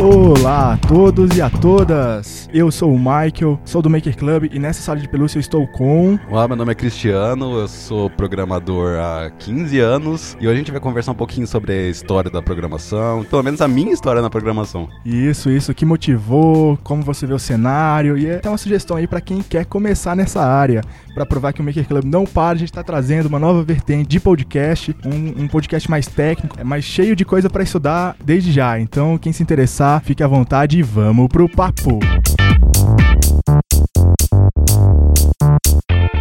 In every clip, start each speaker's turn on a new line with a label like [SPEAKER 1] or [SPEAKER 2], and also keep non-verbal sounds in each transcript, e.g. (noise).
[SPEAKER 1] Olá a todos e a todas! Eu sou o Michael, sou do Maker Club e nessa sala de pelúcia eu estou com.
[SPEAKER 2] Olá, meu nome é Cristiano, eu sou programador há 15 anos e hoje a gente vai conversar um pouquinho sobre a história da programação, pelo menos a minha história na programação.
[SPEAKER 1] Isso, isso, o que motivou, como você vê o cenário e até uma sugestão aí para quem quer começar nessa área. Para provar que o Maker Club não para, a gente está trazendo uma nova vertente de podcast, um, um podcast mais técnico, é mais cheio de coisa para estudar desde já. Então, quem se interessar, fique à vontade e vamos pro papo.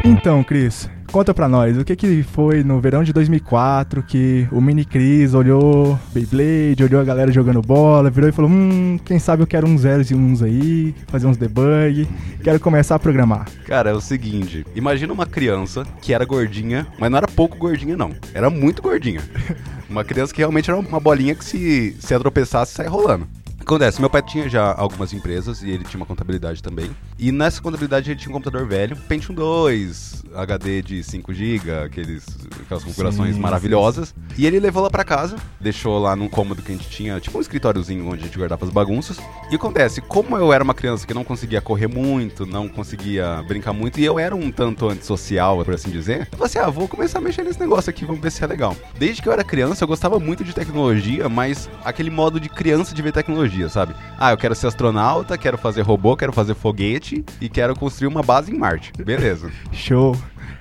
[SPEAKER 1] Então, Cris, conta pra nós, o que que foi no verão de 2004 que o Mini Cris olhou Beyblade, olhou a galera jogando bola, virou e falou, hum, quem sabe eu quero uns zeros e uns aí, fazer uns debug, quero começar a programar.
[SPEAKER 2] Cara, é o seguinte, imagina uma criança que era gordinha, mas não era pouco gordinha não, era muito gordinha. (laughs) Uma criança que realmente era uma bolinha que se, se atropeçasse, sai rolando acontece? Meu pai tinha já algumas empresas e ele tinha uma contabilidade também. E nessa contabilidade ele tinha um computador velho, Pentium 2, HD de 5 GB, aqueles, aquelas configurações sim, maravilhosas. Sim. E ele levou lá para casa, deixou lá num cômodo que a gente tinha, tipo um escritóriozinho onde a gente guardava as bagunças. E acontece, como eu era uma criança que não conseguia correr muito, não conseguia brincar muito, e eu era um tanto antissocial, por assim dizer, eu falei assim: ah, vou começar a mexer nesse negócio aqui, vamos ver se é legal. Desde que eu era criança, eu gostava muito de tecnologia, mas aquele modo de criança de ver tecnologia sabe? Ah, eu quero ser astronauta, quero fazer robô, quero fazer foguete e quero construir uma base em Marte. Beleza. (laughs)
[SPEAKER 1] Show.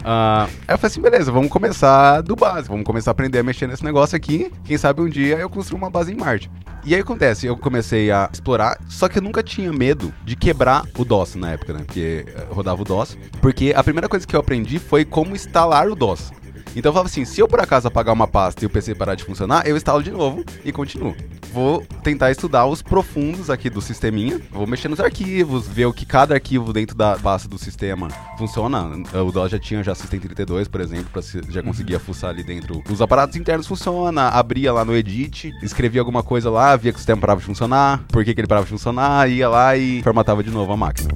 [SPEAKER 2] Uh, aí eu falei assim, beleza, vamos começar do básico, vamos começar a aprender a mexer nesse negócio aqui. Quem sabe um dia eu construo uma base em Marte. E aí acontece, eu comecei a explorar, só que eu nunca tinha medo de quebrar o DOS na época, né? Porque eh, rodava o DOS. Porque a primeira coisa que eu aprendi foi como instalar o DOS. Então eu falava assim, se eu por acaso apagar uma pasta e o PC parar de funcionar, eu instalo de novo e continuo. Vou tentar estudar os profundos aqui do sisteminha, vou mexer nos arquivos, ver o que cada arquivo dentro da pasta do sistema funciona. O DOS já tinha já System32, por exemplo, para já conseguia fuçar ali dentro. Os aparatos internos funcionam, abria lá no edit, escrevia alguma coisa lá, via que o sistema parava de funcionar, por que, que ele parava de funcionar, ia lá e formatava de novo a máquina.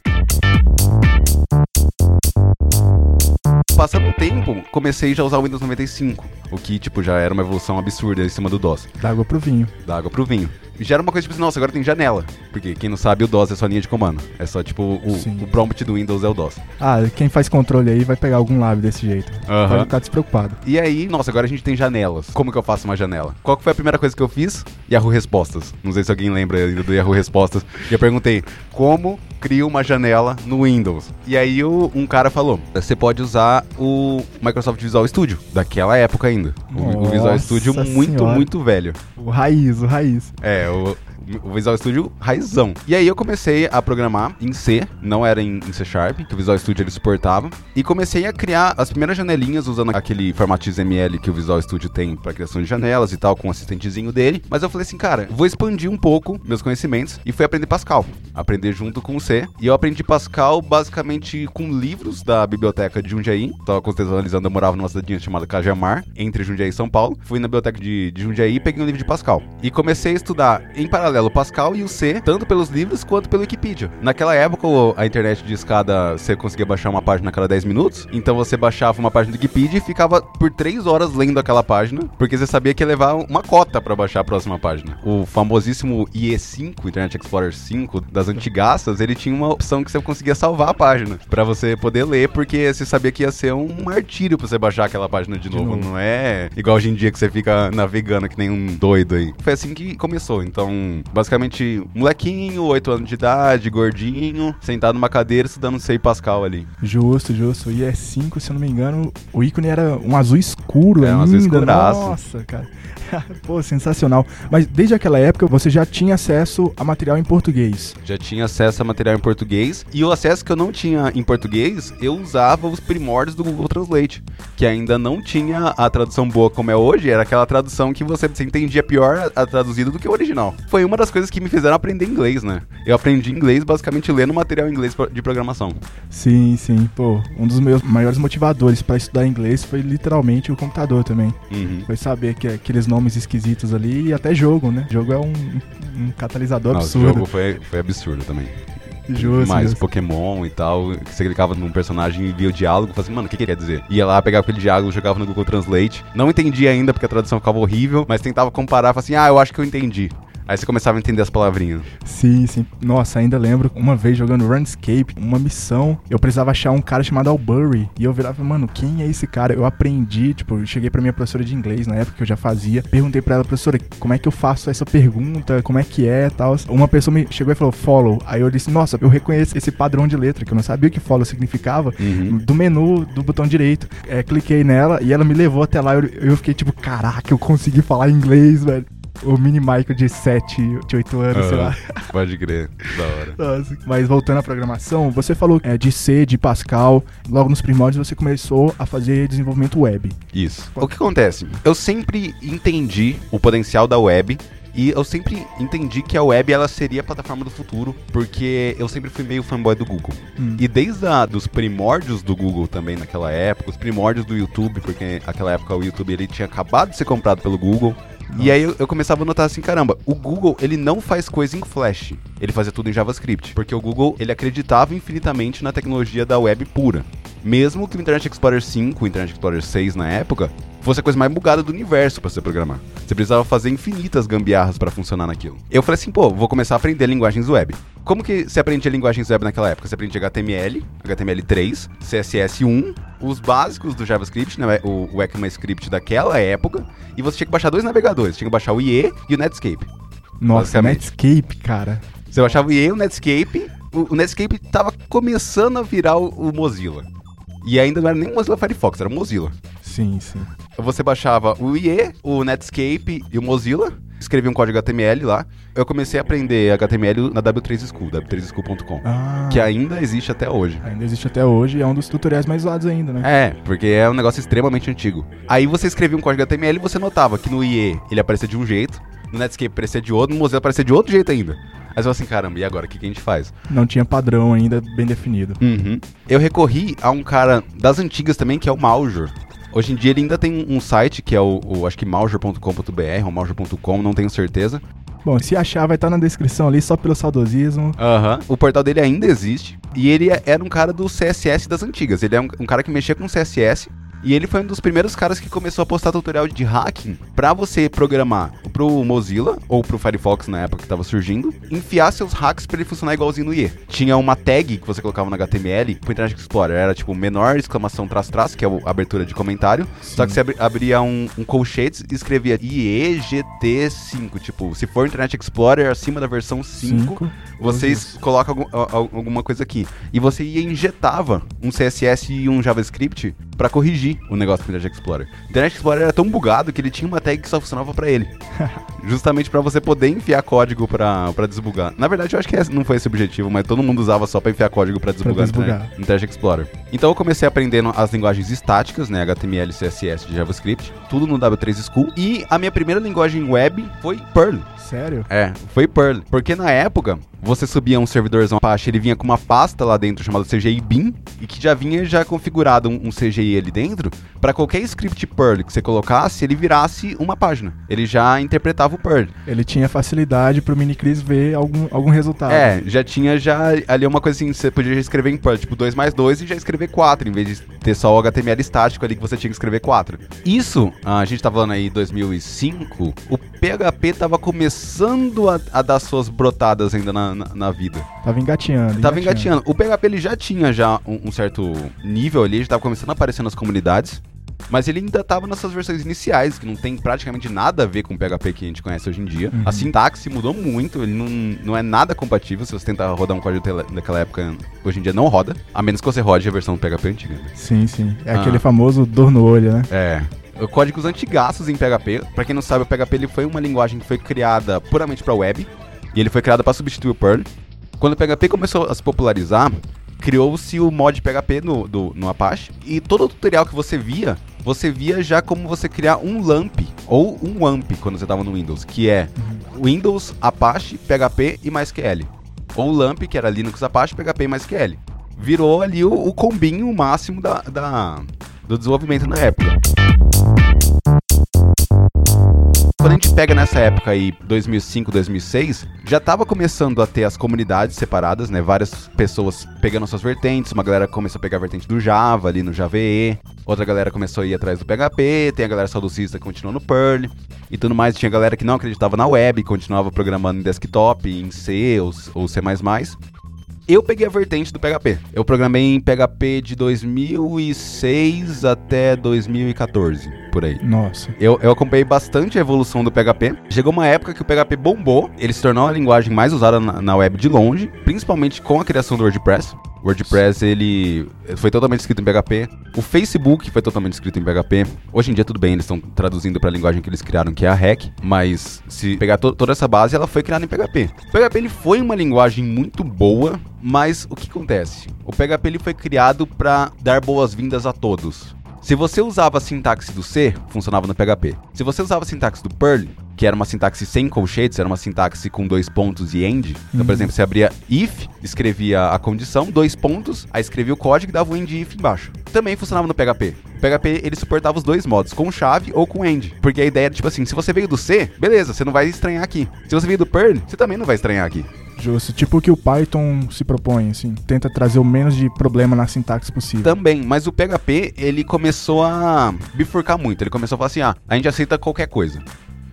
[SPEAKER 2] Passando o tempo, comecei já a usar o Windows 95. O que, tipo, já era uma evolução absurda em cima do DOS.
[SPEAKER 1] Da água pro vinho.
[SPEAKER 2] Da água pro vinho já era uma coisa tipo assim, nossa, agora tem janela. Porque quem não sabe, o DOS é só linha de comando. É só tipo o, o prompt do Windows é o DOS.
[SPEAKER 1] Ah, quem faz controle aí vai pegar algum lab desse jeito. Uhum. Pode ficar despreocupado.
[SPEAKER 2] E aí, nossa, agora a gente tem janelas. Como que eu faço uma janela? Qual que foi a primeira coisa que eu fiz? Yahoo Respostas. Não sei se alguém lembra ainda do Yahoo Respostas. E eu perguntei, como crio uma janela no Windows? E aí o, um cara falou, você pode usar o Microsoft Visual Studio, daquela época ainda. O, o Visual Studio muito, senhora. muito velho.
[SPEAKER 1] O raiz, o raiz.
[SPEAKER 2] É, o, o Visual Studio raizão. E aí eu comecei a programar em C, não era em, C Sharp, que o Visual Studio ele suportava, e comecei a criar as primeiras janelinhas usando aquele formato XML que o Visual Studio tem para criação de janelas e tal, com o assistentezinho dele. Mas eu falei assim, cara, vou expandir um pouco meus conhecimentos e fui aprender Pascal. Aprender junto com o C. E eu aprendi Pascal basicamente com livros da biblioteca de Jundiaí. Tava contextualizando, eu morava numa cidadinha chamada Cajamar, entre Jundiaí e São Paulo. Fui na biblioteca de, de Jundiaí e peguei um livro de Pascal. E comecei a estudar em paralelo paralelo o Pascal e o C, tanto pelos livros quanto pelo Wikipedia. Naquela época, a internet de escada, você conseguia baixar uma página a cada 10 minutos, então você baixava uma página do Wikipedia e ficava por 3 horas lendo aquela página, porque você sabia que ia levar uma cota para baixar a próxima página. O famosíssimo IE5, Internet Explorer 5, das antigaças, ele tinha uma opção que você conseguia salvar a página para você poder ler, porque você sabia que ia ser um martírio pra você baixar aquela página de, de novo. novo. Não é igual hoje em dia que você fica navegando que nem um doido aí. Foi assim que começou. Então, Basicamente, molequinho, 8 anos de idade, gordinho, sentado numa cadeira estudando sei Pascal ali.
[SPEAKER 1] Justo, justo. E é 5, se eu não me engano, o ícone era um azul escuro é, ainda. Um azul escuraço. Nossa, cara. (laughs) Pô, sensacional. Mas desde aquela época você já tinha acesso a material em português?
[SPEAKER 2] Já tinha acesso a material em português. E o acesso que eu não tinha em português, eu usava os primórdios do Google Translate. Que ainda não tinha a tradução boa como é hoje. Era aquela tradução que você, você entendia pior a, a traduzida do que o original. Foi uma das coisas que me fizeram aprender inglês, né? Eu aprendi inglês basicamente lendo material em inglês de programação.
[SPEAKER 1] Sim, sim. Pô, um dos meus maiores motivadores para estudar inglês foi literalmente o computador também. Uhum. Foi saber que aqueles nomes esquisitos ali e até jogo, né? Jogo é um, um catalisador
[SPEAKER 2] Não,
[SPEAKER 1] absurdo.
[SPEAKER 2] O jogo foi, foi absurdo também.
[SPEAKER 1] Justo,
[SPEAKER 2] mais. Pokémon e tal. Você clicava num personagem e via o diálogo e falava assim, mano, o que, que ele quer dizer? Ia lá, pegava aquele diálogo, jogava no Google Translate. Não entendia ainda porque a tradução ficava horrível, mas tentava comparar, falava assim, ah, eu acho que eu entendi. Aí você começava a entender as palavrinhas.
[SPEAKER 1] Sim, sim. Nossa, ainda lembro uma vez jogando Runescape, uma missão, eu precisava achar um cara chamado Albury. E eu virava, mano, quem é esse cara? Eu aprendi, tipo, eu cheguei pra minha professora de inglês na época que eu já fazia. Perguntei pra ela, professora, como é que eu faço essa pergunta? Como é que é tal? Uma pessoa me chegou e falou, follow. Aí eu disse, nossa, eu reconheço esse padrão de letra, que eu não sabia o que follow significava.
[SPEAKER 2] Uhum.
[SPEAKER 1] Do menu do botão direito. É, cliquei nela e ela me levou até lá. Eu, eu fiquei tipo, caraca, eu consegui falar inglês, velho. O mini Michael de 7, de 8 anos, sei lá.
[SPEAKER 2] Ah, Pode crer, da hora.
[SPEAKER 1] Nossa, Mas voltando à programação, você falou é, de C, de Pascal. Logo nos primórdios você começou a fazer desenvolvimento web.
[SPEAKER 2] Isso. O que acontece? Eu sempre entendi o potencial da web e eu sempre entendi que a web ela seria a plataforma do futuro, porque eu sempre fui meio fanboy do Google.
[SPEAKER 1] Hum.
[SPEAKER 2] E desde a, dos primórdios do Google também naquela época, os primórdios do YouTube, porque naquela época o YouTube ele tinha acabado de ser comprado pelo Google. E aí eu, eu começava a notar assim, caramba, o Google ele não faz coisa em Flash, ele fazia tudo em JavaScript, porque o Google ele acreditava infinitamente na tecnologia da web pura. Mesmo que o Internet Explorer 5, o Internet Explorer 6 na época, fosse a coisa mais bugada do universo pra você programar. Você precisava fazer infinitas gambiarras pra funcionar naquilo. Eu falei assim, pô, vou começar a aprender linguagens web. Como que você aprendia linguagens web naquela época? Você aprendia HTML, HTML3, CSS1, os básicos do JavaScript, né, o, o ECMAScript daquela época, e você tinha que baixar dois navegadores, tinha que baixar o IE e o Netscape.
[SPEAKER 1] Nossa. Netscape, cara.
[SPEAKER 2] Você baixava o IE e o Netscape, o, o Netscape tava começando a virar o, o Mozilla. E ainda não era nem o Mozilla Firefox, era o Mozilla.
[SPEAKER 1] Sim, sim.
[SPEAKER 2] Você baixava o IE, o Netscape e o Mozilla, escrevia um código HTML lá. Eu comecei a aprender HTML na W3 School, w3school.com,
[SPEAKER 1] Ah,
[SPEAKER 2] que ainda existe até hoje.
[SPEAKER 1] ainda existe até hoje e é um dos tutoriais mais usados ainda, né?
[SPEAKER 2] É, porque é um negócio extremamente antigo. Aí você escrevia um código HTML e você notava que no IE ele aparecia de um jeito, no Netscape aparecia de outro, no Mozilla aparecia de outro jeito ainda. Aí você fala assim, caramba, e agora? O que, que a gente faz?
[SPEAKER 1] Não tinha padrão ainda bem definido.
[SPEAKER 2] Uhum. Eu recorri a um cara das antigas também, que é o Maljor. Hoje em dia ele ainda tem um site que é o, o acho que maljor.com.br ou maljor.com, não tenho certeza.
[SPEAKER 1] Bom, se achar, vai estar na descrição ali só pelo saudosismo.
[SPEAKER 2] Aham. O portal dele ainda existe. E ele é- era um cara do CSS das antigas. Ele é um, um cara que mexia com CSS. E ele foi um dos primeiros caras que começou a postar tutorial de hacking pra você programar pro Mozilla ou pro Firefox na época que tava surgindo, enfiar seus hacks pra ele funcionar igualzinho no IE. Tinha uma tag que você colocava no HTML pro Internet Explorer, era tipo menor exclamação traço traço, que é a abertura de comentário, só que você abri- abria um, um colchetes e escrevia IEGT5, tipo, se for Internet Explorer acima da versão 5,
[SPEAKER 1] Cinco.
[SPEAKER 2] vocês colocam algum- alguma coisa aqui. E você ia injetava um CSS e um JavaScript pra corrigir o negócio do Internet Explorer. O Internet Explorer era tão bugado que ele tinha uma tag que só funcionava pra ele. (laughs) Justamente pra você poder enfiar código pra, pra desbugar. Na verdade, eu acho que esse não foi esse o objetivo, mas todo mundo usava só pra enfiar código pra desbugar, no
[SPEAKER 1] desbugar.
[SPEAKER 2] Internet- Internet Explorer. Então eu comecei aprendendo as linguagens estáticas, né, HTML, CSS de JavaScript, tudo no W3 School. E a minha primeira linguagem web foi Perl.
[SPEAKER 1] Sério?
[SPEAKER 2] É, foi Perl. Porque na época, você subia um servidorzão Apache, ele vinha com uma pasta lá dentro chamada CGI Bin, e que já vinha já configurado um, um CGI ali dentro, para qualquer script Perl que você colocasse, ele virasse uma página. Ele já interpretava o Perl.
[SPEAKER 1] Ele tinha facilidade pro Minicris ver algum, algum resultado.
[SPEAKER 2] É, já tinha já ali uma coisa assim, você podia escrever em Perl, tipo 2 mais 2 e já escrever 4, em vez de ter só o HTML estático ali que você tinha que escrever 4. Isso, ah, a gente tá falando aí 2005, o PHP tava começando a, a dar suas brotadas ainda na, na, na vida.
[SPEAKER 1] Tava engateando.
[SPEAKER 2] Tava engateando. O PHP ele já tinha já um, um certo nível ali, já tava começando a aparecer nas comunidades. Mas ele ainda tava nessas versões iniciais, que não tem praticamente nada a ver com o PHP que a gente conhece hoje em dia.
[SPEAKER 1] Uhum.
[SPEAKER 2] A sintaxe mudou muito, ele não, não é nada compatível. Se você tentar rodar um código tele- daquela época, hoje em dia não roda. A menos que você rode a versão do PHP antiga. né?
[SPEAKER 1] Sim, sim. É
[SPEAKER 2] Ah.
[SPEAKER 1] aquele famoso dor no olho, né?
[SPEAKER 2] É. Códigos antigaços em PHP. Pra quem não sabe, o PHP ele foi uma linguagem que foi criada puramente pra web. E ele foi criado pra substituir o Perl. Quando o PHP começou a se popularizar, criou-se o mod PHP no, do- no Apache. E todo o tutorial que você via, você via já como você criar um LAMP ou um WAMP quando você estava no Windows, que é Windows, Apache, PHP e MySQL. Ou LAMP, que era Linux, Apache, PHP e MySQL. Virou ali o, o combinho máximo da, da- do desenvolvimento na época. Quando a gente pega nessa época aí, 2005, 2006, já tava começando a ter as comunidades separadas, né? Várias pessoas pegando suas vertentes, uma galera começou a pegar a vertente do Java ali no JVE, outra galera começou a ir atrás do PHP, tem a galera saudosista que continuou no Perl e tudo mais. Tinha galera que não acreditava na web, continuava programando em desktop, em C ou, ou C++. Eu peguei a vertente do PHP. Eu programei em PHP de 2006 até 2014, por aí.
[SPEAKER 1] Nossa.
[SPEAKER 2] Eu, eu acompanhei bastante a evolução do PHP. Chegou uma época que o PHP bombou, ele se tornou a linguagem mais usada na, na web de longe, principalmente com a criação do WordPress. O WordPress ele foi totalmente escrito em PHP. O Facebook foi totalmente escrito em PHP. Hoje em dia tudo bem, eles estão traduzindo para a linguagem que eles criaram, que é a REC, mas se pegar to toda essa base, ela foi criada em PHP. O PHP ele foi uma linguagem muito boa, mas o que acontece? O PHP ele foi criado para dar boas-vindas a todos. Se você usava a sintaxe do C, funcionava no PHP. Se você usava a sintaxe do Perl, que era uma sintaxe sem colchetes, era uma sintaxe com dois pontos e end. Então, por exemplo, você abria if, escrevia a condição, dois pontos, aí escrevia o código e dava o end if embaixo. Também funcionava no PHP. O PHP ele suportava os dois modos, com chave ou com end. Porque a ideia era tipo assim, se você veio do C, beleza, você não vai estranhar aqui. Se você veio do Perl, você também não vai estranhar aqui.
[SPEAKER 1] Justo. Tipo o que o Python se propõe, assim. Tenta trazer o menos de problema na sintaxe possível.
[SPEAKER 2] Também, mas o PHP, ele começou a bifurcar muito. Ele começou a falar assim, ah, a gente aceita qualquer coisa.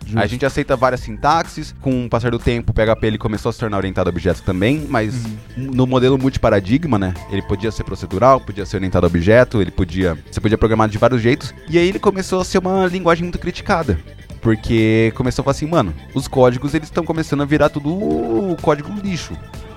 [SPEAKER 1] Justo.
[SPEAKER 2] A gente aceita várias sintaxes, com o passar do tempo o PHP ele começou a se tornar orientado a objetos também, mas no modelo multiparadigma, né? Ele podia ser procedural, podia ser orientado a objeto, ele podia, você podia programar de vários jeitos, e aí ele começou a ser uma linguagem muito criticada. Porque começou a falar assim, mano, os códigos eles estão começando a virar tudo código lixo.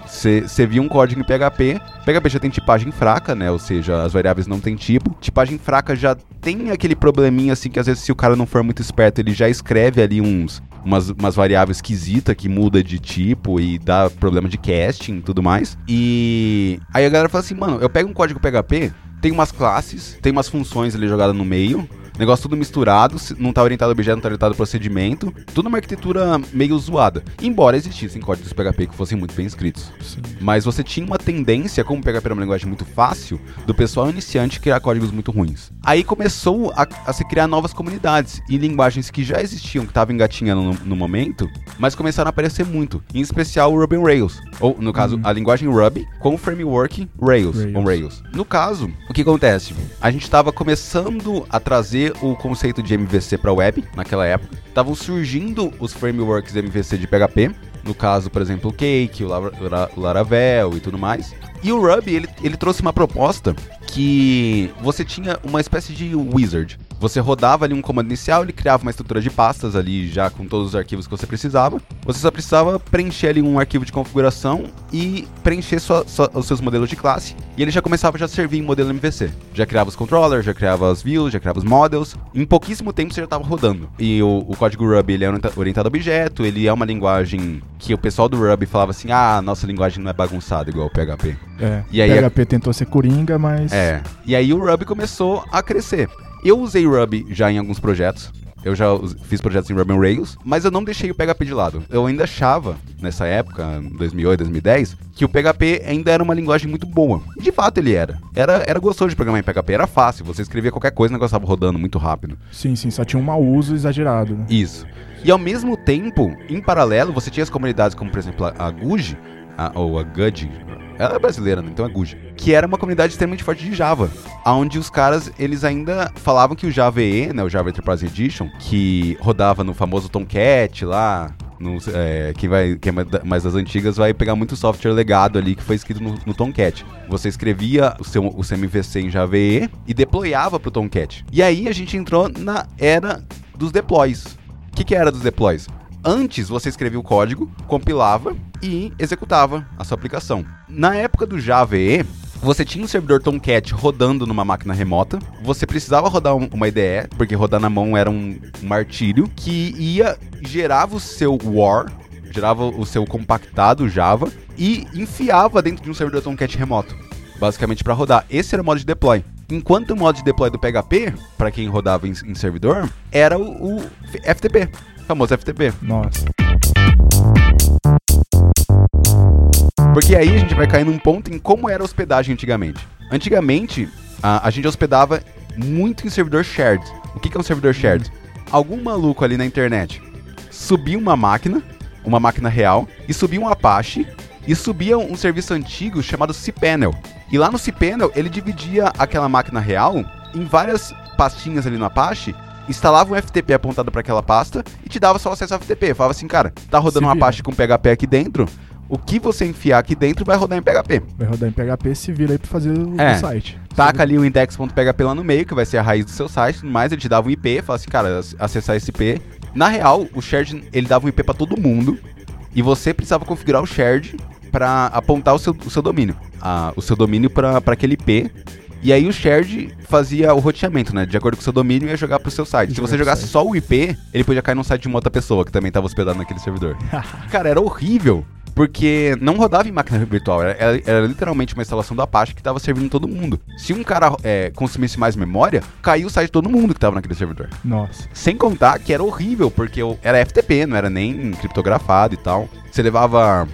[SPEAKER 2] Você via um código em PHP, PHP já tem tipagem fraca, né? Ou seja, as variáveis não tem tipo. Tipagem fraca já tem aquele probleminha assim que às vezes se o cara não for muito esperto, ele já escreve ali uns umas, umas variáveis esquisitas que muda de tipo e dá problema de casting e tudo mais. E aí a galera fala assim, mano, eu pego um código PHP, tem umas classes, tem umas funções ali jogadas no meio, Negócio tudo misturado, não tá orientado a objeto, não tá orientado a procedimento. Tudo uma arquitetura meio zoada. Embora existissem códigos PHP que fossem muito bem escritos.
[SPEAKER 1] Sim.
[SPEAKER 2] Mas você tinha uma tendência, como o PHP era uma linguagem muito fácil, do pessoal iniciante criar códigos muito ruins. Aí começou a, a se criar novas comunidades e linguagens que já existiam, que estavam engatinhando no, no momento, mas começaram a aparecer muito. Em especial o Ruby on Rails. Ou, no caso, a linguagem Ruby com o framework Rails,
[SPEAKER 1] Rails.
[SPEAKER 2] on Rails. No caso, o que acontece? A gente estava começando a trazer o conceito de MVC para web naquela época. Estavam surgindo os frameworks MVC de PHP. No caso, por exemplo, o Cake, o o Laravel e tudo mais. E o Ruby, ele, ele trouxe uma proposta que você tinha uma espécie de wizard. Você rodava ali um comando inicial, ele criava uma estrutura de pastas ali já com todos os arquivos que você precisava. Você só precisava preencher ali um arquivo de configuração e preencher sua- sua- os seus modelos de classe. E ele já começava já a servir em modelo MVC. Já criava os controllers, já criava as views, já criava os models. Em pouquíssimo tempo você já estava rodando. E o, o código Ruby ele é orienta- orientado a objeto, ele é uma linguagem que o pessoal do Ruby falava assim: ah, nossa linguagem não é bagunçada igual o PHP.
[SPEAKER 1] É.
[SPEAKER 2] E aí-
[SPEAKER 1] PHP tentou ser coringa, mas.
[SPEAKER 2] É. E aí o Ruby começou a crescer. Eu usei Ruby já em alguns projetos. Eu já fiz projetos em Ruby on Rails, mas eu não deixei o PHP de lado. Eu ainda achava, nessa época, em 2008, 2010, que o PHP ainda era uma linguagem muito boa. De fato ele era. Era, era gostoso de programar em PHP, era fácil. Você escrevia qualquer coisa e o negócio estava rodando muito rápido.
[SPEAKER 1] Sim, sim, só tinha um mau uso exagerado. Né?
[SPEAKER 2] Isso. E ao mesmo tempo, em paralelo, você tinha as comunidades como, por exemplo, a, Guji, ou a Gud, ela é brasileira, né? então é Guji, que era uma comunidade extremamente forte de Java, onde os caras, eles ainda falavam que o Java EE, né, o Java Enterprise Edition, que rodava no famoso Tomcat lá, no, é, quem, vai, quem é mais da- mais das antigas vai pegar muito software legado ali que foi escrito no, no Tomcat. Você escrevia o seu, o seu MVC em Java EE e deployava pro Tomcat. E aí a gente entrou na era dos deploys. O que, que era dos deploys? Antes você escrevia o código, compilava e executava a sua aplicação. Na época do Java EE, você tinha um servidor Tomcat rodando numa máquina remota. Você precisava rodar um- uma IDE, porque rodar na mão era um, um martírio, que ia gerava o seu war, gerava o seu compactado Java e enfiava dentro de um servidor Tomcat remoto, basicamente para rodar. Esse era o modo de deploy. Enquanto o modo de deploy do PHP, para quem rodava em, em servidor, era o, o FTP, famoso FTP.
[SPEAKER 1] Nossa.
[SPEAKER 2] Porque aí a gente vai cair num ponto em como era a hospedagem antigamente. Antigamente, a, a gente hospedava muito em servidor shared. O que, que é um servidor shared? Algum maluco ali na internet subia uma máquina, uma máquina real, e subia um Apache, e subia um serviço antigo chamado cPanel. E lá no cPanel, ele dividia aquela máquina real em várias pastinhas ali no Apache, instalava um FTP apontado para aquela pasta e te dava só acesso ao FTP. Falava assim, cara, tá rodando um
[SPEAKER 1] vira.
[SPEAKER 2] Apache com PHP aqui dentro, o que você enfiar aqui dentro vai rodar em PHP.
[SPEAKER 1] Vai rodar em PHP, se vira aí pra fazer o,
[SPEAKER 2] É.
[SPEAKER 1] o site.
[SPEAKER 2] Taca ali o index.php lá no meio, que vai ser a raiz do seu site, mais, ele te dava um IP, fala assim, cara, ac- acessar esse IP. Na real, o shared, ele dava um IP pra todo mundo, e você precisava configurar o shared pra apontar o seu, o seu domínio, ah, o seu domínio pra aquele IP. E aí o shared fazia o roteamento, né? De acordo com o seu domínio, ia jogar pro seu site. Se você jogasse só o IP, ele podia cair num site de uma outra pessoa, que também estava hospedado naquele servidor. (laughs) Cara, era horrível. Porque não rodava em máquina virtual, era, era- era literalmente uma instalação do Apache que estava servindo todo mundo. Se um cara é, consumisse mais memória, caiu o site de todo mundo que estava naquele servidor.
[SPEAKER 1] Nossa.
[SPEAKER 2] Sem contar que era horrível, porque eu- era FTP, não era nem criptografado e tal. Você levava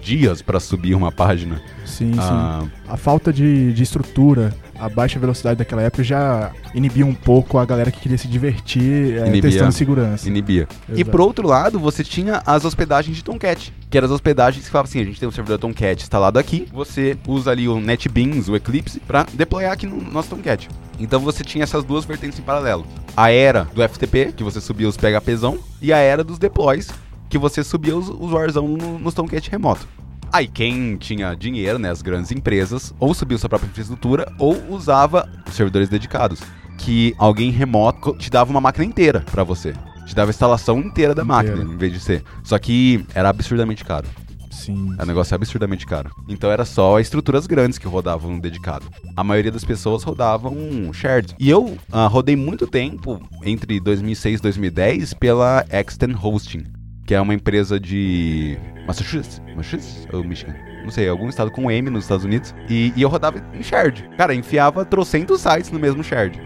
[SPEAKER 2] dias para subir uma página.
[SPEAKER 1] Sim,
[SPEAKER 2] Ah,
[SPEAKER 1] sim. A falta de, de estrutura, a baixa velocidade daquela época já inibia um pouco a galera que queria se divertir é,
[SPEAKER 2] Inibia.
[SPEAKER 1] testando segurança.
[SPEAKER 2] inibia. E
[SPEAKER 1] Exato.
[SPEAKER 2] por outro lado, você tinha as hospedagens de Tomcat, que eram as hospedagens que falavam assim, a gente tem um servidor Tomcat instalado aqui, você usa ali o NetBeans, o Eclipse, para deployar aqui no nosso Tomcat. Então você tinha essas duas vertentes em paralelo. A era do FTP, que você subia os PHPzão, e a era dos deploys, que você subia os, os Warzão no, nos Tomcat remoto. Aí quem tinha dinheiro, né, as grandes empresas, ou subia sua própria infraestrutura, ou usava servidores dedicados, que alguém remoto te dava uma máquina inteira pra você. Te dava a instalação inteira da
[SPEAKER 1] Inteira.
[SPEAKER 2] máquina, em vez de ser. Só que era absurdamente caro.
[SPEAKER 1] Sim.
[SPEAKER 2] O negócio é absurdamente caro. Então era só estruturas grandes que rodavam no dedicado. A maioria das pessoas rodavam shared. E eu ah, rodei muito tempo, entre 2006 e 2010, pela Extend Hosting, que é uma empresa de Massachusetts, Massachusetts ou Michigan? Não sei, algum estado com M nos Estados Unidos. E, e eu rodava em shared. Cara, enfiava trocentos sites no mesmo shared.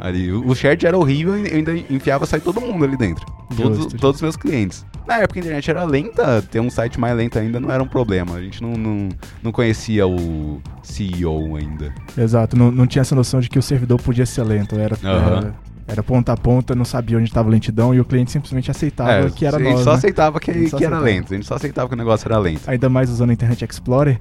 [SPEAKER 2] Ali, o o shared era horrível e eu ainda enfiava site todo mundo ali dentro. Todos, todos os meus clientes. Na época a internet era lenta, ter um site mais lento ainda não era um problema. A gente não, não, não conhecia o CEO ainda.
[SPEAKER 1] Exato. Não, não tinha essa noção de que o servidor podia ser lento. Era, era, era ponta a ponta, não sabia onde estava a lentidão e o cliente simplesmente aceitava que era
[SPEAKER 2] É, a gente
[SPEAKER 1] nós.
[SPEAKER 2] só
[SPEAKER 1] né?
[SPEAKER 2] aceitava que,
[SPEAKER 1] A
[SPEAKER 2] que era
[SPEAKER 1] aceitava.
[SPEAKER 2] lento. A gente só aceitava que o negócio era lento.
[SPEAKER 1] Ainda mais usando o Internet Explorer.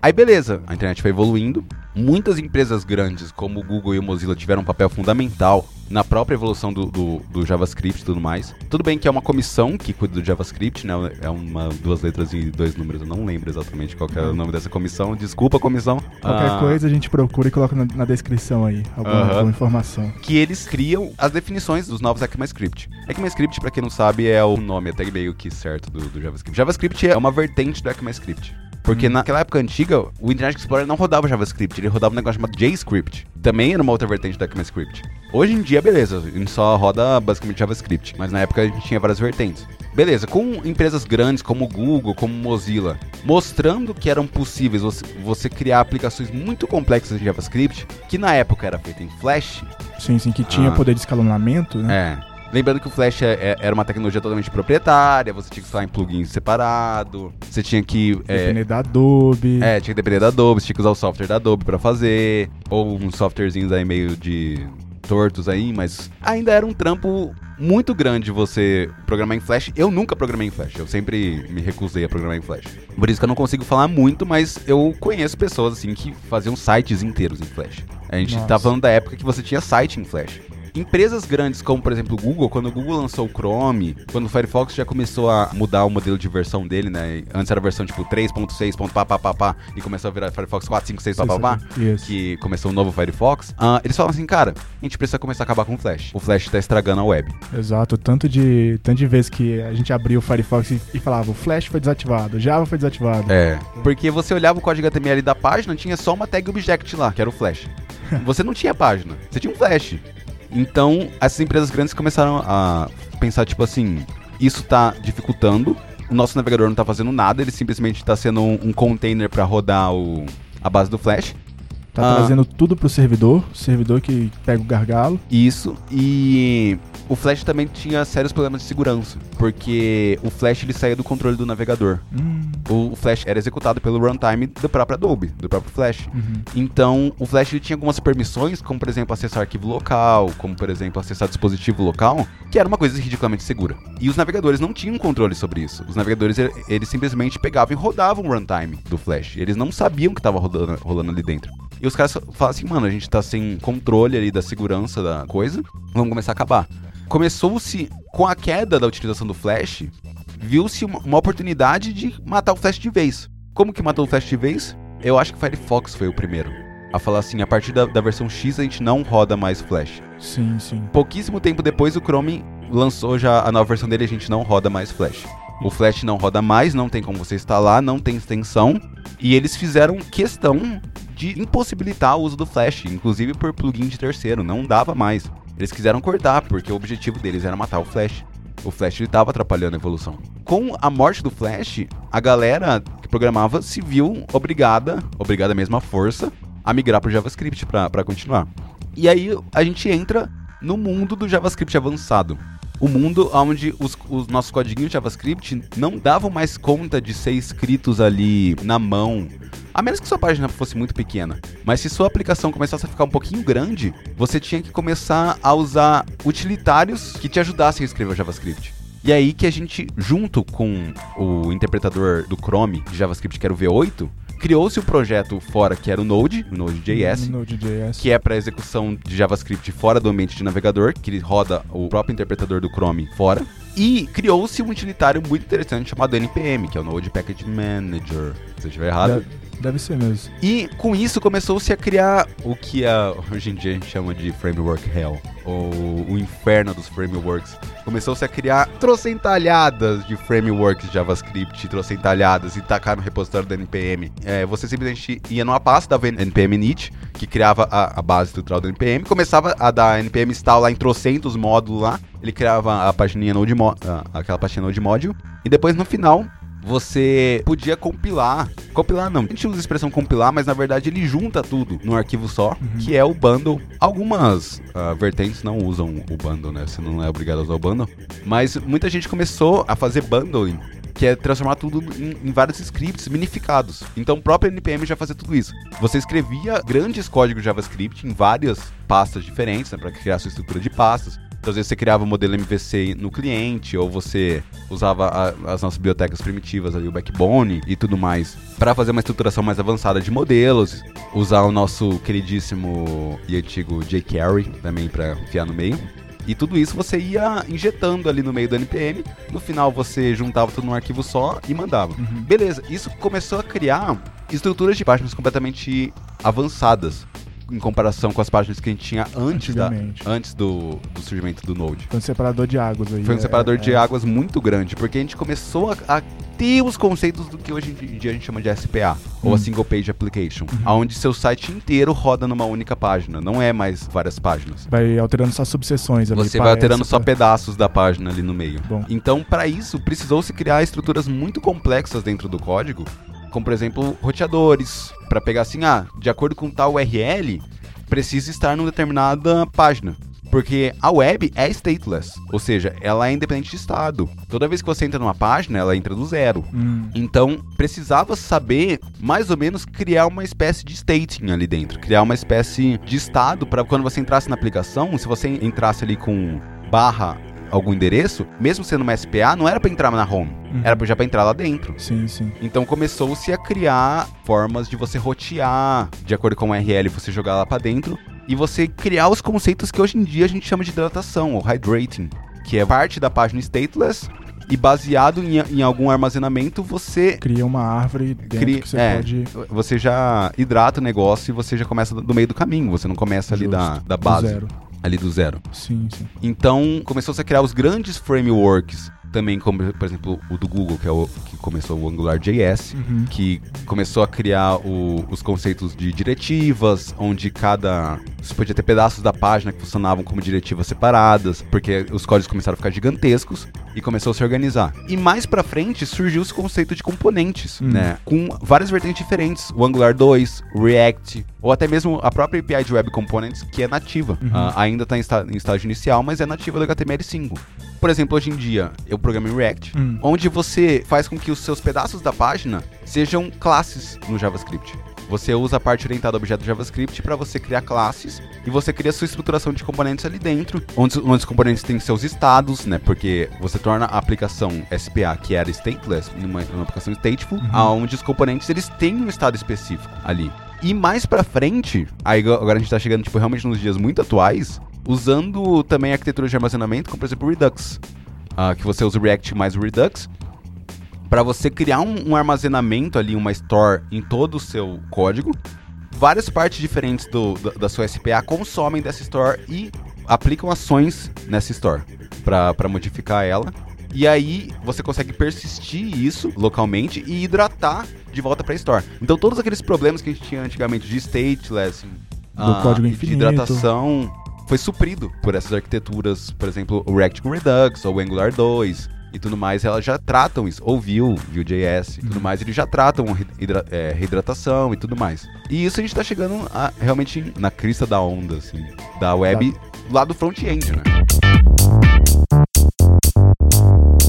[SPEAKER 2] Aí beleza, a internet foi evoluindo. Muitas empresas grandes, como o Google e o Mozilla, tiveram um papel fundamental na própria evolução do, do, do JavaScript e tudo mais. Tudo bem que é uma comissão que cuida do JavaScript, né? É uma, duas letras e dois números. Eu não lembro exatamente qual é o nome dessa comissão. Desculpa, comissão.
[SPEAKER 1] Qualquer
[SPEAKER 2] Ah,
[SPEAKER 1] coisa a gente procura e coloca na, na descrição aí alguma,
[SPEAKER 2] Aham.
[SPEAKER 1] alguma informação.
[SPEAKER 2] que eles criam as definições dos novos ECMAScript. ECMAScript, pra quem não sabe, é o nome até meio que certo do, do JavaScript. JavaScript é uma vertente do ECMAScript. Porque naquela época antiga, o Internet Explorer não rodava JavaScript, ele rodava um negócio chamado JScript. Também era uma outra vertente do ECMAScript. Hoje em dia, beleza, a gente só roda basicamente JavaScript, mas na época a gente tinha várias vertentes. Beleza, com empresas grandes como o Google, como Mozilla, mostrando que eram possíveis você, criar aplicações muito complexas de JavaScript, que na época era feita em Flash,
[SPEAKER 1] Sim, sim, que tinha
[SPEAKER 2] Ah.
[SPEAKER 1] poder de escalonamento, né?
[SPEAKER 2] é. Lembrando que o Flash é- é- era uma tecnologia totalmente proprietária, você tinha que instalar em plugin separado, você tinha que. É,
[SPEAKER 1] Depender da Adobe.
[SPEAKER 2] é, tinha que depender da Adobe, você tinha que usar o software da Adobe pra fazer, ou uns softwarezinhos aí meio de tortos aí, mas ainda era um trampo muito grande você programar em Flash. Eu nunca programei em Flash, eu sempre me recusei a programar em Flash. Por isso que eu não consigo falar muito, mas eu conheço pessoas assim que faziam sites inteiros em Flash. A gente
[SPEAKER 1] Nossa.
[SPEAKER 2] tá falando da época que você tinha site em Flash. Empresas grandes como, por exemplo, o Google, quando o Google lançou o Chrome, quando o Firefox já começou a mudar o modelo de versão dele, né? Antes era a versão tipo 3.6, ponto pá, pá, pá, pá, e começou a virar Firefox 4, 5, 6, pá, pá, pá,
[SPEAKER 1] Isso.
[SPEAKER 2] que começou o novo Firefox, ah, eles falam assim, cara, a gente precisa começar a acabar com o Flash. O Flash tá estragando a web.
[SPEAKER 1] Exato, tanto de, tanto de vezes que a gente abria o Firefox e, e falava, o Flash foi desativado, o Java foi desativado.
[SPEAKER 2] É. Porque você olhava o código HTML da página, tinha só uma tag object lá, que era o Flash. Você não tinha página, você tinha um Flash. Então, essas empresas grandes começaram a pensar, tipo assim, isso tá dificultando, o nosso navegador não tá fazendo nada, ele simplesmente tá sendo um, um container pra rodar o, a base do Flash.
[SPEAKER 1] Tá
[SPEAKER 2] Ah.
[SPEAKER 1] trazendo tudo pro servidor, servidor que pega o gargalo.
[SPEAKER 2] Isso, e o Flash também tinha sérios problemas de segurança, porque o Flash ele saía do controle do navegador.
[SPEAKER 1] Hum,
[SPEAKER 2] O Flash era executado pelo runtime do próprio Adobe, do próprio Flash.
[SPEAKER 1] uhum.
[SPEAKER 2] Então, o Flash ele tinha algumas permissões, como por exemplo acessar arquivo local, como por exemplo acessar dispositivo local, que era uma coisa ridiculamente segura. E os navegadores não tinham controle sobre isso. Os navegadores eles simplesmente pegavam e rodavam o runtime do Flash. Eles não sabiam o que estava rolando, rolando ali dentro. E os caras falaram assim, mano, a gente tá sem controle ali da segurança da coisa, vamos começar a acabar. Começou-se com a queda da utilização do Flash, viu-se uma, oportunidade de matar o Flash de vez. Como que matou o Flash de vez? Eu acho que o Firefox foi o primeiro. A falar assim, a partir da, da versão X a gente não roda mais Flash.
[SPEAKER 1] Sim, sim.
[SPEAKER 2] Pouquíssimo tempo depois o Chrome lançou já a nova versão dele a gente não roda mais Flash. O Flash não roda mais, não tem como você instalar, não tem extensão. E eles fizeram questão de impossibilitar o uso do Flash, inclusive por plugin de terceiro, não dava mais. Eles quiseram cortar, porque o objetivo deles era matar o Flash. O Flash estava atrapalhando a evolução. Com a morte do Flash, a galera que programava se viu obrigada, obrigada mesmo à força, a migrar para o JavaScript para continuar. E aí a gente entra no mundo do JavaScript avançado. O mundo onde os, os nossos codiguinhos JavaScript não davam mais conta de ser escritos ali na mão. A menos que sua página fosse muito pequena. Mas se sua aplicação começasse a ficar um pouquinho grande, você tinha que começar a usar utilitários que te ajudassem a escrever JavaScript. E aí que a gente, junto com o interpretador do Chrome de JavaScript, que era o V8, criou-se o projeto fora, que era o Node, o Node.js,
[SPEAKER 1] Node.js.
[SPEAKER 2] que é para execução de JavaScript fora do ambiente de navegador, que ele roda o próprio interpretador do Chrome fora. E criou-se um utilitário muito interessante chamado NPM, que é o Node Package Manager. Se eu estiver errado.
[SPEAKER 1] Deve ser mesmo.
[SPEAKER 2] E com isso começou-se a criar o que a, hoje em dia a gente chama de Framework Hell, ou o inferno dos frameworks. Começou-se a criar trocentalhadas de frameworks de JavaScript, trocentalhadas, e tacar no repositório da NPM. É, você simplesmente ia numa pasta, dava NPM init, que criava a, a base estrutural do NPM, começava a dar NPM install lá em trocentos módulos lá, ele criava a pagininha Node, aquela pastinha Node Module, e depois no final você podia compilar. Compilar não, a gente usa a expressão compilar, mas na verdade ele junta tudo num arquivo só, que é o bundle. Algumas ah, vertentes não usam o bundle, né? Você não é obrigado a usar o bundle. Mas muita gente começou a fazer bundling. Que é transformar tudo em, em vários scripts minificados. Então o próprio NPM já fazia tudo isso. Você escrevia grandes códigos JavaScript em várias pastas diferentes, né, para criar sua estrutura de pastas. Às vezes você criava o modelo MVC no cliente, ou você usava a- as nossas bibliotecas primitivas ali, o Backbone e tudo mais, para fazer uma estruturação mais avançada de modelos, usar o nosso queridíssimo e antigo jQuery também para enfiar no meio. E tudo isso você ia injetando ali no meio do NPM. No final você juntava tudo num arquivo só e mandava. Beleza, isso começou a criar estruturas de páginas completamente avançadas em comparação com as páginas que a gente tinha antes, da, antes do, do surgimento do Node.
[SPEAKER 1] Foi um separador de águas aí.
[SPEAKER 2] Foi um
[SPEAKER 1] é-
[SPEAKER 2] separador
[SPEAKER 1] é-
[SPEAKER 2] de águas muito grande, porque a gente começou a, a ter os conceitos do que hoje em dia a gente chama de SPA, ou a
[SPEAKER 1] Hum.
[SPEAKER 2] Single Page Application, onde seu site inteiro roda numa única página, não é mais várias páginas.
[SPEAKER 1] Vai alterando só subseções ali.
[SPEAKER 2] Você vai alterando
[SPEAKER 1] essa
[SPEAKER 2] só
[SPEAKER 1] tá-
[SPEAKER 2] pedaços da página ali no meio.
[SPEAKER 1] Bom.
[SPEAKER 2] Então, para isso, precisou-se criar estruturas muito complexas dentro do código, como por exemplo, roteadores, para pegar assim, ah, de acordo com tal URL, precisa estar numa determinada página. Porque a web é stateless, ou seja, ela é independente de estado. Toda vez que você entra numa página, ela entra do zero.
[SPEAKER 1] Hum,
[SPEAKER 2] Então, precisava saber, mais ou menos, criar uma espécie de stating ali dentro. Criar uma espécie de estado para quando você entrasse na aplicação, se você entrasse ali com barra algum endereço, mesmo sendo uma SPA, não era para entrar na home,
[SPEAKER 1] Uhum.
[SPEAKER 2] era já para entrar lá dentro.
[SPEAKER 1] sim, sim.
[SPEAKER 2] Então começou-se a criar formas de você rotear, de acordo com o URL, você jogar lá para dentro e você criar os conceitos que hoje em dia a gente chama de hidratação, ou hydrating, que é parte da página stateless e baseado em, em algum armazenamento, você
[SPEAKER 1] Cria uma árvore dentro
[SPEAKER 2] cria,
[SPEAKER 1] que você
[SPEAKER 2] é,
[SPEAKER 1] pode.
[SPEAKER 2] você já hidrata o negócio e você já começa do meio do caminho, você não começa ali da,
[SPEAKER 1] Justo,
[SPEAKER 2] da
[SPEAKER 1] do
[SPEAKER 2] base,
[SPEAKER 1] zero.
[SPEAKER 2] Ali do zero.
[SPEAKER 1] Sim, sim.
[SPEAKER 2] Então começou -se a criar os grandes frameworks também como, por exemplo, o do Google, que é o que começou o AngularJS,
[SPEAKER 1] Uhum.
[SPEAKER 2] que começou a criar o- os conceitos de diretivas, onde cada. Você podia ter pedaços da página que funcionavam como diretivas separadas, porque os códigos começaram a ficar gigantescos e começou a se organizar. E mais pra frente surgiu esse conceito de componentes,
[SPEAKER 1] Hum.
[SPEAKER 2] né? Com várias vertentes diferentes: o Angular 2, o React, ou até mesmo a própria API de Web Components, que é nativa.
[SPEAKER 1] Uhum.
[SPEAKER 2] Ah, ainda está em, em estágio inicial, mas é nativa do HTML5. Por exemplo, hoje em dia, eu programo em React,
[SPEAKER 1] Hum.
[SPEAKER 2] onde você faz com que os seus pedaços da página sejam classes no JavaScript. Você usa a parte orientada a objeto JavaScript para você criar classes e você cria sua estruturação de componentes ali dentro, onde, onde os componentes têm seus estados, né? Porque você torna a aplicação SPA, que era stateless, numa, numa aplicação stateful,
[SPEAKER 1] Uhum.
[SPEAKER 2] onde os componentes eles têm um estado específico ali. E mais pra frente, aí agora a gente tá chegando tipo realmente nos dias muito atuais, usando também arquitetura de armazenamento, como por exemplo o Redux, ah, que você usa o React mais o Redux, para você criar um, um armazenamento ali, uma store em todo o seu código. Várias partes diferentes do, da, da sua SPA consomem dessa store e aplicam ações nessa store para modificar ela. E aí você consegue persistir isso localmente e hidratar de volta para store. Então todos aqueles problemas que a gente tinha antigamente de stateless,
[SPEAKER 1] Do código
[SPEAKER 2] e de
[SPEAKER 1] infinito.
[SPEAKER 2] hidratação, foi suprido por essas arquiteturas, por exemplo, o React com Redux ou o Angular 2 e tudo mais, elas já tratam isso, ou Vue, Vue.js e tudo
[SPEAKER 1] Uhum.
[SPEAKER 2] mais, eles já tratam hidra- é, reidratação e tudo mais. E isso a gente tá chegando a- realmente na crista da onda, assim, da web lá do front-end, né?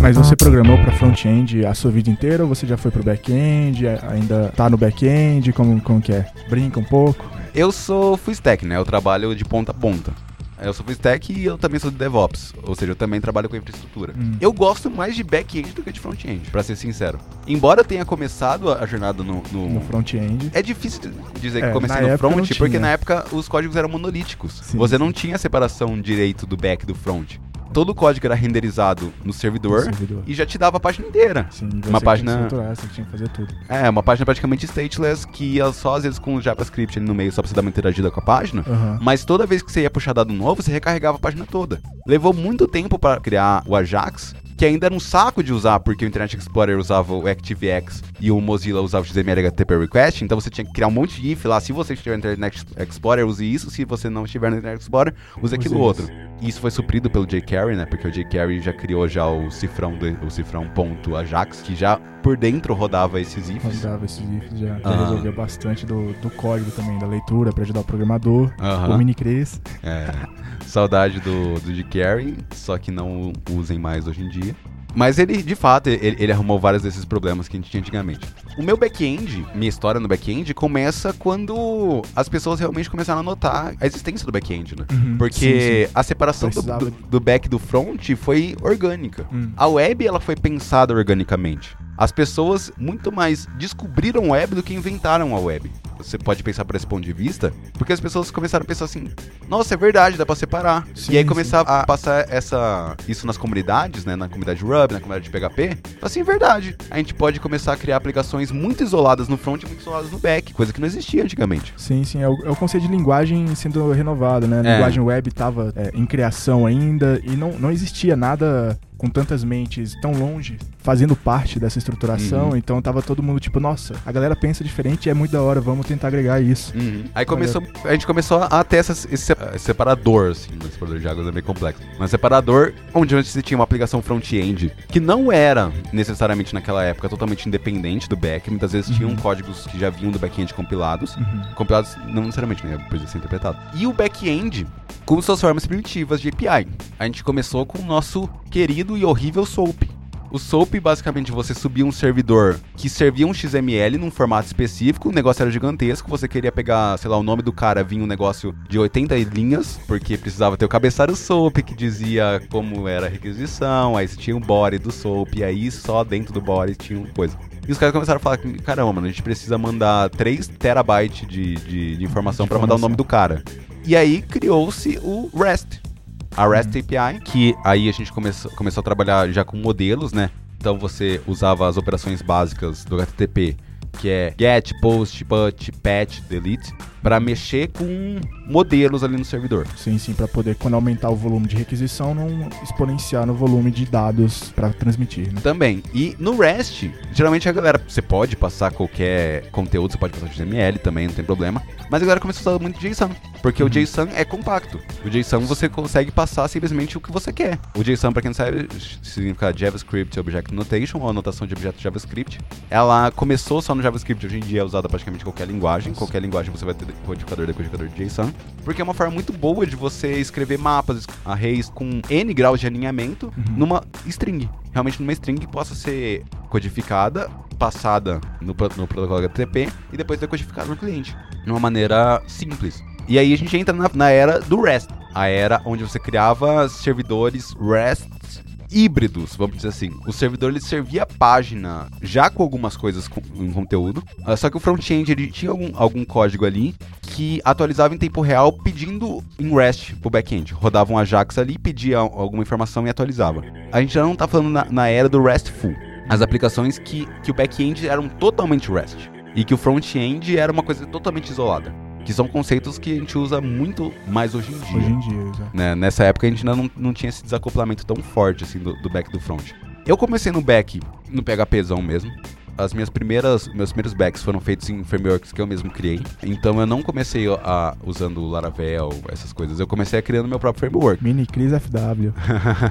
[SPEAKER 1] Mas você programou para front-end a sua vida inteira ou você já foi pro back-end, a- ainda tá no back-end, como, como que é? Brinca um pouco?
[SPEAKER 2] Eu sou full stack, né? Eu trabalho de ponta a ponta. Eu sou full stack e eu também sou de DevOps, ou seja, eu também trabalho com infraestrutura.
[SPEAKER 1] Hum.
[SPEAKER 2] Eu gosto mais de back-end do que de front-end, pra ser sincero. Embora eu tenha começado a a jornada no, no-
[SPEAKER 1] No front-end.
[SPEAKER 2] É difícil dizer
[SPEAKER 1] É,
[SPEAKER 2] que comecei no front, porque na época os códigos eram monolíticos.
[SPEAKER 1] Sim,
[SPEAKER 2] Você
[SPEAKER 1] sim.
[SPEAKER 2] não tinha separação direito do back e do front. Todo o código era renderizado no servidor,
[SPEAKER 1] No servidor.
[SPEAKER 2] e já te dava a página inteira.
[SPEAKER 1] Sim, você
[SPEAKER 2] uma página-
[SPEAKER 1] Tinha que tinha que fazer tudo.
[SPEAKER 2] É, uma página praticamente stateless que ia só às vezes com o JavaScript ali no meio só pra você dar uma interagida com a página.
[SPEAKER 1] Aham.
[SPEAKER 2] Mas toda vez que você ia puxar dado novo, você recarregava a página toda. Levou muito tempo para criar o Ajax, que ainda era um saco de usar, porque o Internet Explorer usava o ActiveX e o Mozilla usava o XML HTTP Request, então você tinha que criar um monte de if lá. Se você estiver no Internet Explorer, use isso. Se você não estiver no Internet Explorer, use aquilo
[SPEAKER 1] Use
[SPEAKER 2] outro.
[SPEAKER 1] isso.
[SPEAKER 2] Isso foi suprido pelo jQuery, né? Porque o jQuery já criou já o cifrão, do, o cifrão ponto Ajax, que já por dentro rodava esses ifs.
[SPEAKER 1] Rodava esses ifs já, já
[SPEAKER 2] Ah.
[SPEAKER 1] resolvia bastante do, do código também, da leitura, pra ajudar o programador.
[SPEAKER 2] Aham.
[SPEAKER 1] O mini Cris.
[SPEAKER 2] É, saudade do, do jQuery, só que não usem mais hoje em dia. Mas ele, de fato, ele, ele arrumou vários desses problemas que a gente tinha antigamente. O meu back-end, minha história no back-end, começa quando as pessoas realmente começaram a notar a existência do back-end, né?
[SPEAKER 1] Uhum,
[SPEAKER 2] Porque a separação do, do, back e do front foi orgânica.
[SPEAKER 1] Hum.
[SPEAKER 2] A web, ela foi pensada organicamente. As pessoas muito mais descobriram a web do que inventaram a web. Você pode pensar por esse ponto de vista, porque as pessoas começaram a pensar assim: nossa, é verdade, dá pra separar.
[SPEAKER 1] Sim,
[SPEAKER 2] e aí começar a passar essa, isso nas comunidades, né? Na comunidade Ruby, na comunidade de PHP. Assim, é verdade. A gente pode começar a criar aplicações muito isoladas no front e muito isoladas no back, coisa que não existia antigamente.
[SPEAKER 1] Sim, sim, é o, é o conceito de linguagem sendo renovado, né? A
[SPEAKER 2] É.
[SPEAKER 1] linguagem web estava em criação ainda e não, não existia nada com tantas mentes tão longe fazendo parte dessa estruturação,
[SPEAKER 2] Uhum.
[SPEAKER 1] então tava todo mundo tipo, nossa, a galera pensa diferente e é muito da hora, vamos tentar agregar isso.
[SPEAKER 2] Aí começou, a gente começou a ter essas- esse, se- esse separador, assim, né? separador de águas é meio complexo. Mas separador onde antes você tinha uma aplicação front-end que não era necessariamente naquela época totalmente independente do back, muitas vezes tinham
[SPEAKER 1] Uhum.
[SPEAKER 2] códigos que já vinham do back-end compilados.
[SPEAKER 1] Uhum.
[SPEAKER 2] Compilados não necessariamente, né? Depois de ser interpretado. E o back-end com suas formas primitivas de API. A gente começou com o nosso querido e horrível SOAP. O SOAP, basicamente, você subia um servidor que servia um XML num formato específico, o negócio era gigantesco, você queria pegar, sei lá, o nome do cara, vinha um negócio de 80 linhas, porque precisava ter o cabeçalho SOAP, que dizia como era a requisição, aí tinha o body do SOAP, e aí só dentro do body tinha coisa. E os caras começaram a falar caramba, mano, a gente precisa mandar 3 terabytes de, de, de informação para mandar o nome do cara. E aí criou-se o REST, a REST API, que aí a gente começou, começou a trabalhar já com modelos, né? Então você usava as operações básicas do HTTP, que é get, post, put, patch, delete, para mexer com modelos ali no servidor.
[SPEAKER 1] Sim, sim, para poder, quando aumentar o volume de requisição, não exponenciar no volume de dados para transmitir. Né?
[SPEAKER 2] Também. E no REST, geralmente a galera, você pode passar qualquer conteúdo, você pode passar XML também, não tem problema. Mas a galera começou a usar muito JSON, porque uhum. o JSON é compacto. O JSON você consegue passar simplesmente o que você quer. O JSON, para quem não sabe, significa JavaScript Object Notation, ou anotação de objeto JavaScript. Ela começou só no JavaScript, hoje em dia é usada praticamente em qualquer linguagem. Qualquer linguagem você vai ter codificador decodificador de JSON. Porque é uma forma muito boa de você escrever mapas, arrays com N graus de alinhamento uhum. numa string. Realmente numa string que possa ser codificada, passada no, no protocolo HTTP e depois decodificada no cliente. De uma maneira simples. E aí a gente entra na, na era do REST. A era onde você criava servidores REST híbridos, vamos dizer assim. O servidor ele servia a página já com algumas coisas com, em conteúdo, uh, só que o front-end ele tinha algum, algum código ali que atualizava em tempo real pedindo em REST pro back-end. Rodava um Ajax ali, pedia alguma informação e atualizava. A gente já não tá falando na, na era do RESTful. As aplicações que, que o back-end eram totalmente REST e que o front-end era uma coisa totalmente isolada. Que são conceitos que a gente usa muito mais hoje em dia.
[SPEAKER 1] Hoje em dia, exato.
[SPEAKER 2] Né? Nessa época a gente ainda não, não tinha esse desacoplamento tão forte assim do, do back do front. Eu comecei no back, no PHPzão mesmo as minhas primeiras, meus primeiros backs foram feitos em frameworks que eu mesmo criei. Então eu não comecei a, usando Laravel, essas coisas. Eu comecei a criando meu próprio framework.
[SPEAKER 1] Mini Cris FW.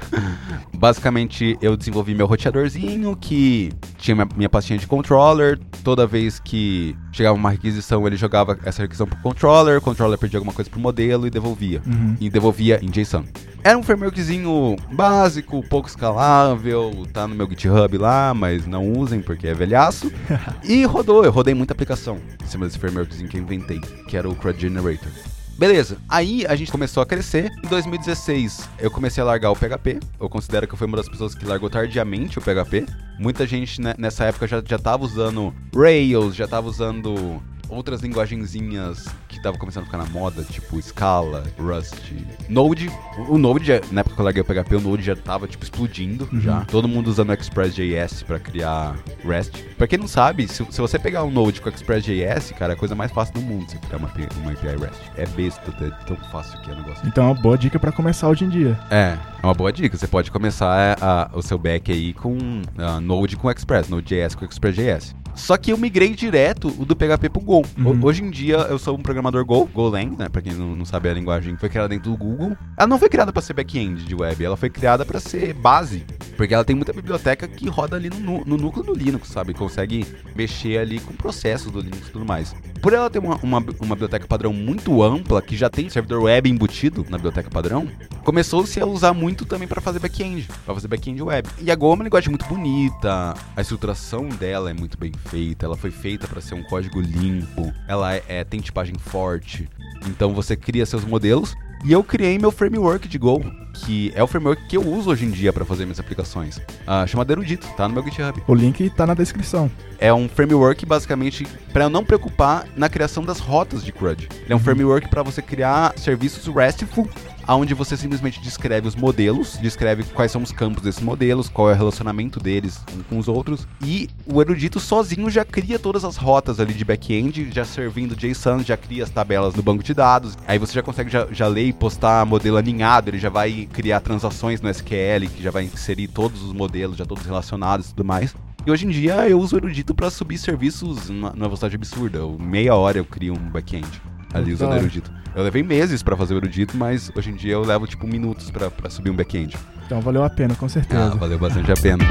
[SPEAKER 1] (laughs)
[SPEAKER 2] Basicamente, eu desenvolvi meu roteadorzinho que tinha minha, minha pastinha de controller. Toda vez que chegava uma requisição, ele jogava essa requisição pro controller, o controller perdia alguma coisa pro modelo e devolvia. Uhum. E devolvia em JSON. Era um frameworkzinho básico, pouco escalável, tá no meu GitHub lá, mas não usem porque é velhaço. (laughs) e rodou, eu rodei muita aplicação em cima desse frameworkzinho que eu inventei, que era o CRUD Generator. Beleza, aí a gente começou a crescer. Em 2016 eu comecei a largar o PHP. Eu considero que eu fui uma das pessoas que largou tardiamente o PHP. Muita gente né, nessa época já, já tava usando Rails, já tava usando outras linguagenzinhas que estavam começando a ficar na moda, tipo Scala, Rust, Node. O Node, na época que eu larguei o PHP, o Node já tava, tipo, explodindo uhum. já. Todo mundo usando o ExpressJS para criar REST. Pra quem não sabe, se, se, você pegar um Node com ExpressJS, cara, é a coisa mais fácil do mundo você criar uma, uma API REST. É besta, é tão fácil que é o negócio.
[SPEAKER 1] Então é uma boa dica para começar hoje em dia.
[SPEAKER 2] É, é uma boa dica. Você pode começar a, o seu back aí com uh, Node com Express, Node.js com ExpressJS. Só que eu migrei direto o do PHP pro Go. Uhum. Hoje em dia eu sou um programador Go, Golang, né? Pra quem não, não sabe a linguagem, foi criada dentro do Google. Ela não foi criada para ser back-end de web, ela foi criada para ser base. Porque ela tem muita biblioteca que roda ali no, no núcleo do Linux, sabe? Consegue mexer ali com processos do Linux e tudo mais. Por ela ter uma, uma, uma biblioteca padrão muito ampla, que já tem servidor web embutido na biblioteca padrão, começou-se a usar muito também para fazer back-end, para fazer back-end web. E a Go é uma linguagem muito bonita, a estruturação dela é muito bem feita, ela foi feita para ser um código limpo, ela é, é, tem tipagem forte. Então você cria seus modelos e eu criei meu framework de Go, que é o framework que eu uso hoje em dia para fazer minhas aplicações. Uh, chamado Erudito, tá no meu GitHub.
[SPEAKER 1] O link tá na descrição.
[SPEAKER 2] É um framework basicamente para eu não preocupar na criação das rotas de CRUD. Ele é um uhum. framework para você criar serviços RESTful onde você simplesmente descreve os modelos, descreve quais são os campos desses modelos, qual é o relacionamento deles com os outros, e o erudito sozinho já cria todas as rotas ali de back-end, já servindo JSON, já cria as tabelas no banco de dados, aí você já consegue já, já ler e postar modelo aninhado, ele já vai criar transações no SQL, que já vai inserir todos os modelos, já todos relacionados e tudo mais. E hoje em dia eu uso o Erudito para subir serviços numa, numa velocidade absurda. Meia hora eu crio um back-end ali usando o Erudito. Eu levei meses para fazer o erudito, mas hoje em dia eu levo tipo minutos para subir um back-end.
[SPEAKER 1] Então valeu a pena, com certeza.
[SPEAKER 2] Ah, valeu bastante a pena.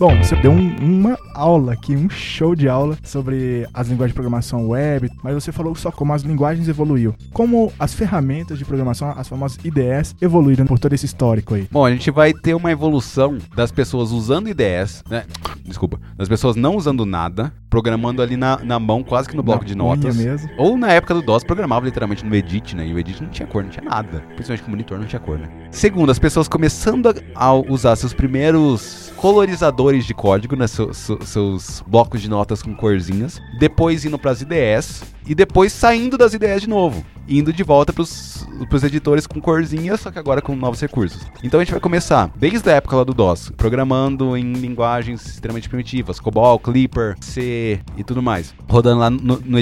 [SPEAKER 1] Bom, você deu um, uma aula aqui, um show de aula sobre as linguagens de programação web, mas você falou só como as linguagens evoluíram. Como as ferramentas de programação, as famosas IDEs, evoluíram por todo esse histórico aí?
[SPEAKER 2] Bom, a gente vai ter uma evolução das pessoas usando IDEs, né? Desculpa, das pessoas não usando nada, programando ali na, na mão, quase que no bloco
[SPEAKER 1] na
[SPEAKER 2] de notas.
[SPEAKER 1] Mesmo.
[SPEAKER 2] Ou na época do DOS, programava literalmente no Edit, né? E o Edit não tinha cor, não tinha nada. Principalmente com o monitor não tinha cor, né? Segundo, as pessoas começando a, usar seus primeiros colorizadores de código, né? Seus, seus blocos de notas com corzinhas. Depois indo para as IDEs. E depois saindo das IDEs de novo. Indo de volta para os editores com corzinha, só que agora com novos recursos. Então a gente vai começar desde a época lá do DOS, programando em linguagens extremamente primitivas, COBOL, Clipper, C e tudo mais. Rodando lá no, no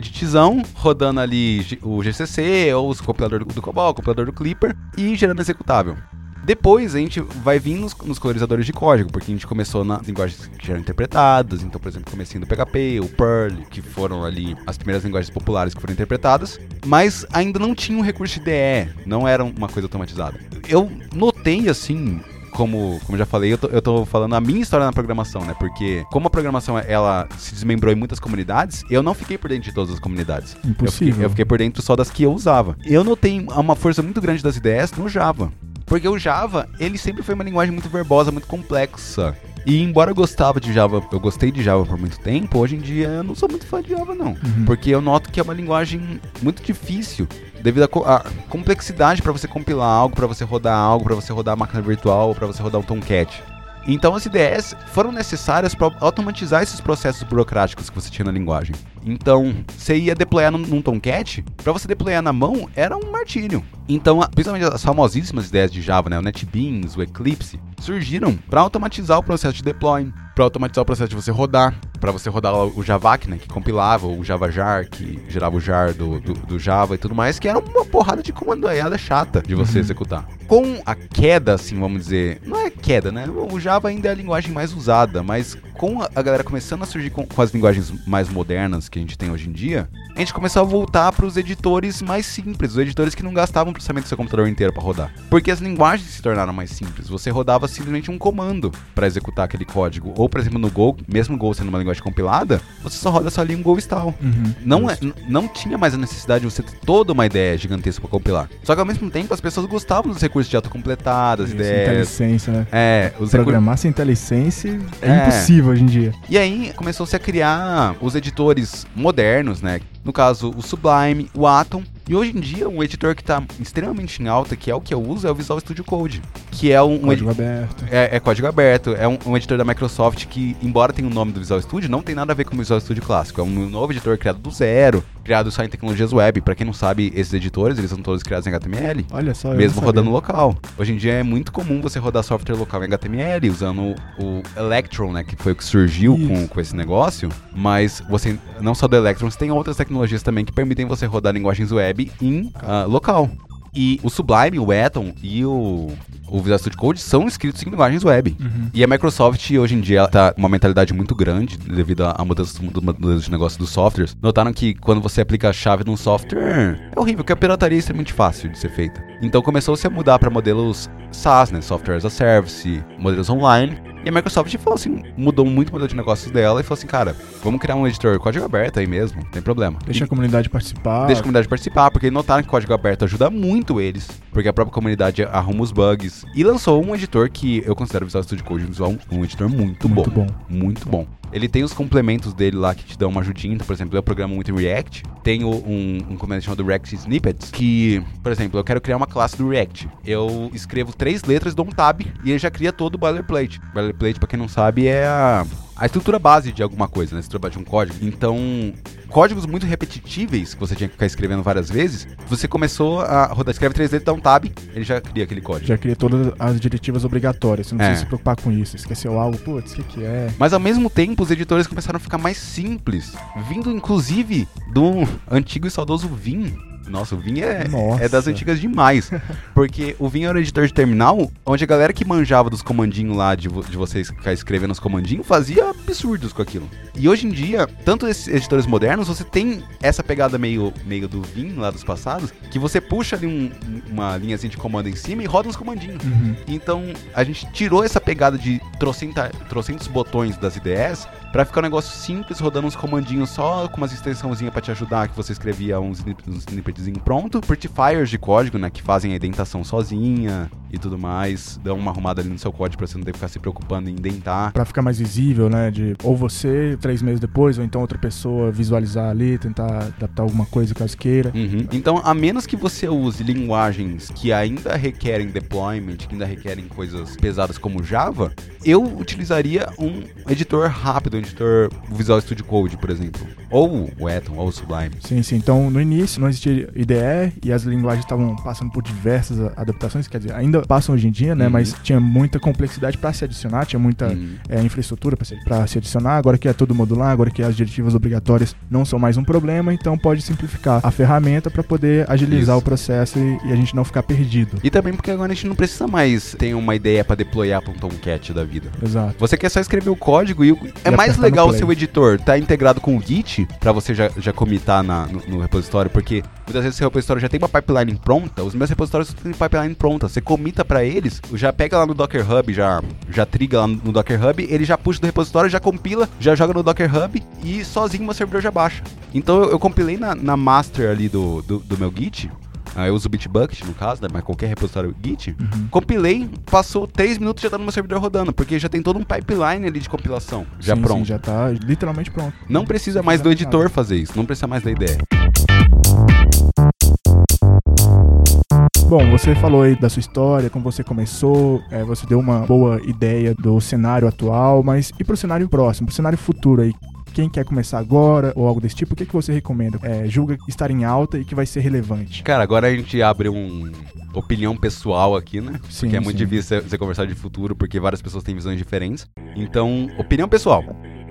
[SPEAKER 2] rodando ali o GCC ou o compilador do, do COBOL, compilador do Clipper e gerando executável. Depois a gente vai vir nos, nos, colorizadores de código, porque a gente começou nas linguagens que já eram interpretadas. Então, por exemplo, comecei no PHP, o Perl, que foram ali as primeiras linguagens populares que foram interpretadas. Mas ainda não tinha um recurso de DE, não era uma coisa automatizada. Eu notei assim como, como já falei, eu tô, eu tô falando a minha história na programação, né? Porque como a programação ela se desmembrou em muitas comunidades, eu não fiquei por dentro de todas as comunidades.
[SPEAKER 1] Impossível.
[SPEAKER 2] Eu fiquei, eu fiquei por dentro só das que eu usava. Eu notei uma força muito grande das ideias no Java. Porque o Java, ele sempre foi uma linguagem muito verbosa, muito complexa. E embora eu gostava de Java, eu gostei de Java por muito tempo, hoje em dia eu não sou muito fã de Java não, uhum. porque eu noto que é uma linguagem muito difícil devido à complexidade para você compilar algo, para você rodar algo, para você rodar a máquina virtual, para você rodar um Tomcat. Então as IDEs foram necessárias para automatizar esses processos burocráticos que você tinha na linguagem. Então, você ia deployar num, num Tomcat, para você deployar na mão era um martírio. Então, principalmente as famosíssimas ideias de Java, né, o NetBeans, o Eclipse, surgiram para automatizar o processo de deploy, para automatizar o processo de você rodar, para você rodar o Javac, né, que compilava, o JavaJar, que gerava o jar do, do, do, Java e tudo mais, que era uma porrada de comandaiada chata de você uhum. executar. Com a queda, assim, vamos dizer, não é queda, né? O Java ainda é a linguagem mais usada, mas com a galera começando a surgir com, com as linguagens mais modernas que a gente tem hoje em dia, a gente começou a voltar para os editores mais simples, os editores que não gastavam o processamento do seu computador inteiro para rodar. Porque as linguagens se tornaram mais simples. Você rodava simplesmente um comando para executar aquele código. Ou, por exemplo, no Go, mesmo Go sendo uma linguagem compilada, você só roda só ali um Go install. Uhum, não, é, não tinha mais a necessidade de você ter toda uma ideia gigantesca para compilar. Só que ao mesmo tempo as pessoas gostavam dos recursos de autocompletar, das ideias.
[SPEAKER 1] Licença, né?
[SPEAKER 2] É,
[SPEAKER 1] os Programar recur... sem IntelliSense é, é impossível hoje em dia.
[SPEAKER 2] E aí começou-se a criar os editores modernos, né? No caso, o Sublime, o Atom. E hoje em dia, um editor que está extremamente em alta, que é o que eu uso, é o Visual Studio Code. Que é um.
[SPEAKER 1] Código aberto.
[SPEAKER 2] É, é, código aberto. É um, um, editor da Microsoft que, embora tenha o nome do Visual Studio, não tem nada a ver com o Visual Studio clássico. É um novo editor criado do zero, criado só em tecnologias web. Para quem não sabe, esses editores, eles são todos criados em HTML.
[SPEAKER 1] Olha só,
[SPEAKER 2] Mesmo rodando local. Hoje em dia é muito comum você rodar software local em HTML, usando o Electron, né? Que foi o que surgiu com, com esse negócio. Mas você, não só do Electron, você tem outras tecnologias também que permitem você rodar linguagens web em uh, local. E o Sublime, o Atom e o, o Visual Studio Code são escritos em linguagens web. Uhum. E a Microsoft, hoje em dia, está com uma mentalidade muito grande devido à mudança do, do, de negócio dos softwares. Notaram que quando você aplica a chave num software, é horrível, porque a pirataria é extremamente fácil de ser feita. Então começou-se a mudar para modelos SaaS, né? Software as a Service, modelos online. E a Microsoft falou assim, mudou muito o modelo de negócios dela e falou assim, cara, vamos criar um editor código aberto aí mesmo, não tem problema.
[SPEAKER 1] Deixa
[SPEAKER 2] e
[SPEAKER 1] a comunidade participar.
[SPEAKER 2] Deixa a comunidade participar, porque notaram que código aberto ajuda muito eles, porque a própria comunidade arruma os bugs. E lançou um editor que eu considero o Visual Studio Code Visual um, um editor muito, muito bom. bom. Muito bom. Ele tem os complementos dele lá que te dão uma ajudinha. Então, por exemplo, eu programo muito em React. Tenho um, um complemento chamado React Snippets, que, por exemplo, eu quero criar uma classe do React. Eu escrevo três letras, dou um tab e ele já cria todo o boilerplate. Boilerplate, pra quem não sabe, é a a estrutura base de alguma coisa, né? A estrutura de um código. Então, códigos muito repetitíveis que você tinha que ficar escrevendo várias vezes, você começou a rodar, escreve três letras, dá um tab, ele já cria aquele código.
[SPEAKER 1] Já cria todas as diretivas obrigatórias, você não é. precisa se preocupar com isso. Esqueceu algo, putz, o que, que é?
[SPEAKER 2] Mas ao mesmo tempo, os editores começaram a ficar mais simples, vindo inclusive do antigo e saudoso Vim, nossa, o Vim é, é das antigas demais. Porque o Vim era um editor de terminal, onde a galera que manjava dos comandinhos lá, de, vo de vocês ficar escrevendo os comandinhos, fazia absurdos com aquilo. E hoje em dia, tanto esses editores modernos, você tem essa pegada meio, meio do Vim lá dos passados, que você puxa ali um, uma linhazinha de comando em cima e roda uns comandinhos. Uhum. Então, a gente tirou essa pegada de trocenta, trocentos botões das IDEs Pra ficar um negócio simples, rodando uns comandinhos só com umas extensãozinhas pra te ajudar, que você escrevia uns, snippetzinho pronto. Prettifiers de código, né, que fazem a indentação sozinha. e tudo mais, dão uma arrumada ali no seu código pra você não ter que ficar se preocupando em indentar.
[SPEAKER 1] Pra ficar mais visível, né? De ou você, três meses depois, ou então outra pessoa visualizar ali, tentar adaptar alguma coisa caso queira.
[SPEAKER 2] Uhum. Então, a menos que você use linguagens que ainda requerem deployment, que ainda requerem coisas pesadas como Java, eu utilizaria um editor rápido, editor Visual Studio Code, por exemplo. Ou o Atom, ou o Sublime.
[SPEAKER 1] Sim, sim. Então, no início não existia IDE e as linguagens estavam passando por diversas adaptações, quer dizer, ainda passam hoje em dia, né?
[SPEAKER 2] Uhum.
[SPEAKER 1] Mas tinha muita complexidade para se adicionar, tinha muita
[SPEAKER 2] Uhum.
[SPEAKER 1] é, infraestrutura para se, pra se adicionar. Agora que é tudo modular, agora que as diretivas obrigatórias não são mais um problema, então pode simplificar a ferramenta para poder agilizar
[SPEAKER 2] Isso.
[SPEAKER 1] o processo e, e a gente não ficar perdido.
[SPEAKER 2] E também porque agora a gente não precisa mais ter uma ideia pra deployar pra um Tomcat da vida.
[SPEAKER 1] Exato.
[SPEAKER 2] Você quer só escrever o código e o- é
[SPEAKER 1] E
[SPEAKER 2] mais
[SPEAKER 1] no
[SPEAKER 2] legal o seu editor tá integrado com o Git pra você já, já comitar na, no, no repositório, porque muitas vezes seu repositório já tem uma pipeline pronta, os meus repositórios têm pipeline pronta, você comita pra eles, já pega lá no Docker Hub, já, já triga lá no Docker Hub, ele já puxa do repositório, já compila, já joga no Docker Hub e sozinho meu servidor já baixa. Então eu, eu compilei na, na master ali do, do, do meu Git, eu uso o Bitbucket no caso, né, mas qualquer repositório Git,
[SPEAKER 1] Uhum.
[SPEAKER 2] compilei, passou 3 minutos já tá no meu servidor rodando, porque já tem todo um pipeline ali de compilação, já
[SPEAKER 1] Sim,
[SPEAKER 2] pronto.
[SPEAKER 1] sim, já tá literalmente pronto.
[SPEAKER 2] Não precisa mais do editor fazer isso, não precisa mais da ideia.
[SPEAKER 1] Bom, você falou aí da sua história, como você começou, é, você deu uma boa ideia do cenário atual, mas e pro cenário próximo, pro cenário futuro aí? Quem quer começar agora ou algo desse tipo, o que, que você recomenda? É, julga estar em alta e que vai ser relevante.
[SPEAKER 2] Cara, agora a gente abre um opinião pessoal aqui, né?
[SPEAKER 1] Sim,
[SPEAKER 2] porque é muito
[SPEAKER 1] sim.
[SPEAKER 2] difícil você- conversar de futuro, porque várias pessoas têm visões diferentes. Então, opinião pessoal.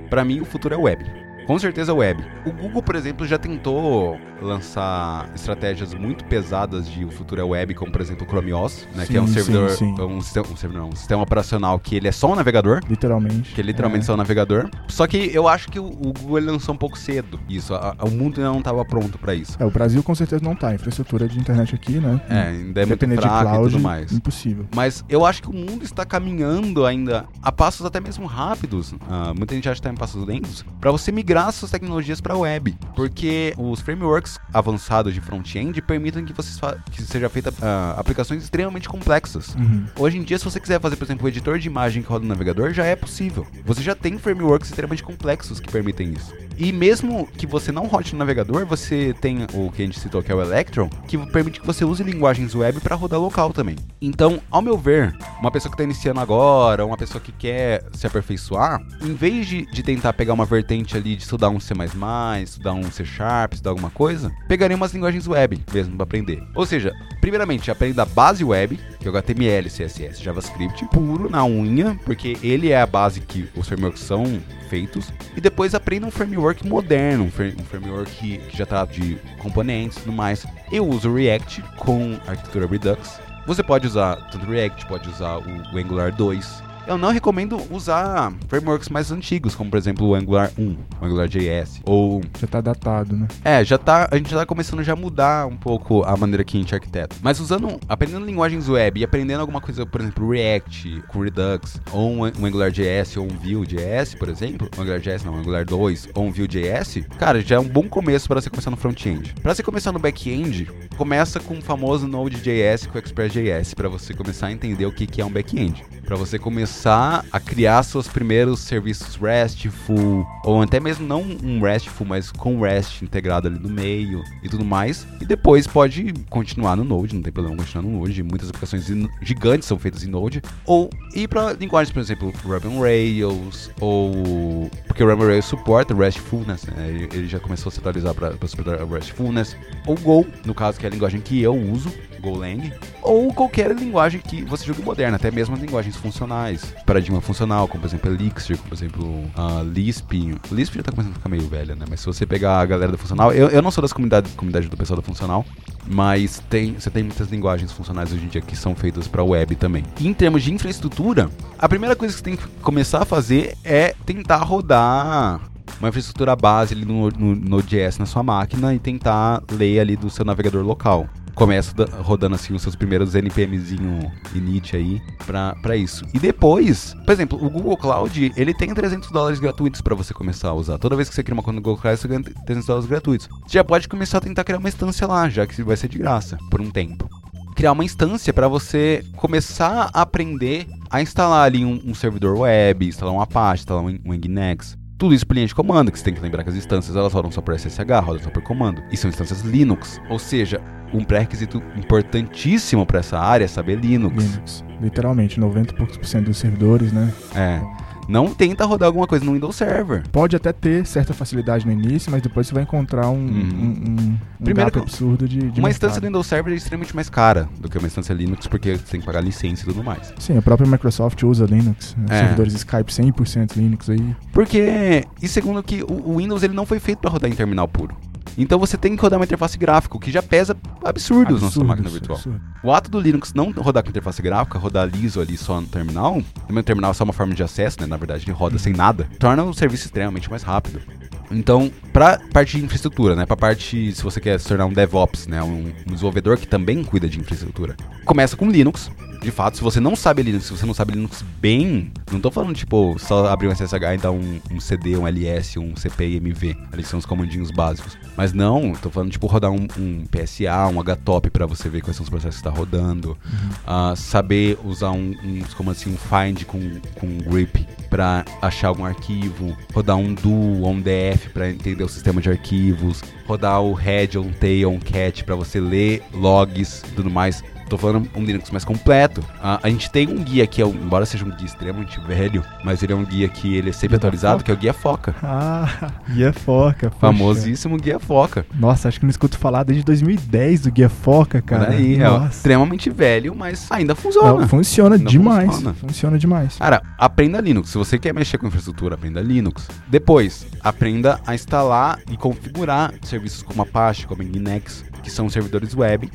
[SPEAKER 2] Pra mim, o futuro é web. Com certeza web. O Google, por exemplo, já tentou lançar estratégias muito pesadas de o futuro é web, como por exemplo o Chrome OS, né, que é um
[SPEAKER 1] Sim,
[SPEAKER 2] servidor,
[SPEAKER 1] sim, sim.
[SPEAKER 2] Um, sistema, um servidor não, um sistema operacional que ele é só um navegador,
[SPEAKER 1] Literalmente.
[SPEAKER 2] que é literalmente só um navegador. Só que eu acho que o, o Google lançou um pouco cedo isso, a- a- o mundo ainda não estava pronto pra isso.
[SPEAKER 1] É, o Brasil com certeza não tá. Infraestrutura de internet aqui, né?
[SPEAKER 2] É, ainda é muito
[SPEAKER 1] Depender de
[SPEAKER 2] fraco e
[SPEAKER 1] cloud,
[SPEAKER 2] tudo mais.
[SPEAKER 1] impossível.
[SPEAKER 2] Mas eu acho que o mundo está caminhando ainda a passos até mesmo rápidos. ah, muita gente acha que está em passos lentos. Para você migrar suas tecnologias para a web. Porque os frameworks avançados de front-end permitem que, você fa- que seja feita ah, aplicações extremamente complexas.
[SPEAKER 1] Uhum.
[SPEAKER 2] Hoje em dia, se você quiser fazer, por exemplo, um editor de imagem que roda no navegador, já é possível. Você já tem frameworks extremamente complexos que permitem isso. E mesmo que você não rode no navegador, você tem o que a gente citou que é o Electron, que permite que você use linguagens web para rodar local também. Então, ao meu ver, uma pessoa que está iniciando agora, uma pessoa que quer se aperfeiçoar, em vez de, de tentar pegar uma vertente ali de estudar um C++, estudar um C Sharp, estudar alguma coisa, pegaria umas linguagens web mesmo para aprender. Ou seja, primeiramente, aprenda a base web, que é o HTML, CSS, JavaScript, puro na unha, porque ele é a base que os frameworks são feitos, e depois aprenda um framework moderno, um, fra- um framework que, que já trata de componentes e tudo mais. Eu uso React com arquitetura Redux. Você pode usar tanto React, pode usar o Angular 2. Eu não recomendo usar frameworks mais antigos, como por exemplo o Angular 1, o Angular JS, ou
[SPEAKER 1] Já tá datado, né?
[SPEAKER 2] é, já tá, a gente já tá começando já a mudar um pouco a maneira que a gente arquiteta. Mas usando, aprendendo linguagens web e aprendendo alguma coisa, por exemplo, React com Redux, ou um, um AngularJS ou um Vue.js, por exemplo, um AngularJS não, um Angular 2 ou um Vue.js, cara, já é um bom começo para você começar no front-end. Para você começar no back-end, começa com o famoso Node.js com o Express.js para você começar a entender o que que é um back-end. Para você começar a criar seus primeiros serviços RESTful, ou até mesmo não um RESTful, mas com REST integrado ali no meio e tudo mais. E depois pode continuar no Node, não tem problema continuar no Node. Muitas aplicações gigantes são feitas em Node. Ou ir para linguagens, por exemplo, Ruby on Rails, ou. Porque o Ruby on Rails suporta RESTfulness, né? Ele- Ele já começou a se atualizar para suportar RESTfulness. Ou Go, no caso, que é a linguagem que eu uso. Golang, ou qualquer linguagem que você julgue moderna, até mesmo linguagens funcionais, paradigma funcional, como por exemplo Elixir, como por exemplo ah, Lisp. Lisp já tá começando a ficar meio velha, né? Mas se você pegar a galera do funcional, eu, eu não sou das comunidades comunidade do pessoal do funcional, mas tem, você tem muitas linguagens funcionais hoje em dia que são feitas para web também. E em termos de infraestrutura, a primeira coisa que você tem que começar a fazer é tentar rodar uma infraestrutura base ali no, no Node.js na sua máquina e tentar ler ali do seu navegador local. Começa da- rodando assim os seus primeiros NPMzinho init aí pra isso. E depois, por exemplo, o Google Cloud, ele tem 300 dólares gratuitos pra você começar a usar. Toda vez que você cria uma conta no Google Cloud, você ganha 300 dólares gratuitos. Você já pode começar a tentar criar uma instância lá, já que vai ser de graça, por um tempo. criar uma instância para você começar a aprender a instalar ali um, um servidor web, instalar um Apache, instalar um, um Nginx. Tudo isso por linha de comando, que você tem que lembrar que as instâncias elas rodam só por SSH, rodam só por comando. E são instâncias Linux. Ou seja, um pré-requisito importantíssimo para essa área é saber Linux.
[SPEAKER 1] Linux. Literalmente, 90 e poucos por cento dos servidores, né?
[SPEAKER 2] É. Não tenta rodar alguma coisa no Windows Server.
[SPEAKER 1] Pode até ter certa facilidade no início, mas depois você vai encontrar um,
[SPEAKER 2] Uhum.
[SPEAKER 1] um, um, um
[SPEAKER 2] Primeiro
[SPEAKER 1] absurdo de, de
[SPEAKER 2] uma
[SPEAKER 1] mercado.
[SPEAKER 2] instância do Windows Server é extremamente mais cara do que uma instância Linux, porque você tem que pagar licença e tudo mais.
[SPEAKER 1] Sim, a própria Microsoft usa Linux. Os
[SPEAKER 2] É.
[SPEAKER 1] servidores Skype 100% Linux aí.
[SPEAKER 2] Porque, e segundo que o, o Windows ele não foi feito para rodar em terminal puro. Então você tem que rodar uma interface gráfica, o que já pesa absurdos na sua
[SPEAKER 1] Absurdo,
[SPEAKER 2] máquina
[SPEAKER 1] absurdo,
[SPEAKER 2] virtual.
[SPEAKER 1] absurdo.
[SPEAKER 2] O ato do Linux não rodar com interface gráfica, rodar liso ali só no terminal, também o terminal é só uma forma de acesso, né? Na verdade, ele roda sem nada, torna o serviço extremamente mais rápido. Então, pra parte de infraestrutura, né? Pra parte, se você quer se tornar um DevOps, né? Um, um desenvolvedor que também cuida de infraestrutura. Começa com Linux. De fato, se você não sabe Linux, se você não sabe Linux bem, não tô falando, tipo, só abrir um SSH e dar um, um CD, um LS, um CP e MV. Ali são os comandinhos básicos. Mas não, tô falando, tipo, rodar um, um PSA, um HTOP pra você ver quais são os processos que está rodando. Ah, saber usar um, uns comandos assim, um find com, com grip para achar algum arquivo, rodar um do ou um df para entender o sistema de arquivos, rodar o head um tail um cat para você ler logs e tudo mais. Tô falando um Linux mais completo. Ah, a gente tem um guia que é, embora seja um guia extremamente velho, mas ele é um guia que ele é sempre
[SPEAKER 1] Guia
[SPEAKER 2] atualizado, que é o guia Foca.
[SPEAKER 1] Ah, (laughs) Guia Foca. poxa.
[SPEAKER 2] Famosíssimo guia Foca.
[SPEAKER 1] Nossa, acho que não escuto falar desde 2010 do Guia Foca,
[SPEAKER 2] Por
[SPEAKER 1] cara.
[SPEAKER 2] aí, é extremamente velho, mas ainda funciona.
[SPEAKER 1] Não, funciona
[SPEAKER 2] Não
[SPEAKER 1] demais.
[SPEAKER 2] funciona.
[SPEAKER 1] Funciona demais.
[SPEAKER 2] Cara, aprenda Linux. Se você quer mexer com infraestrutura, aprenda Linux. Depois, aprenda a instalar e configurar serviços como Apache, como Nginx, que são servidores web,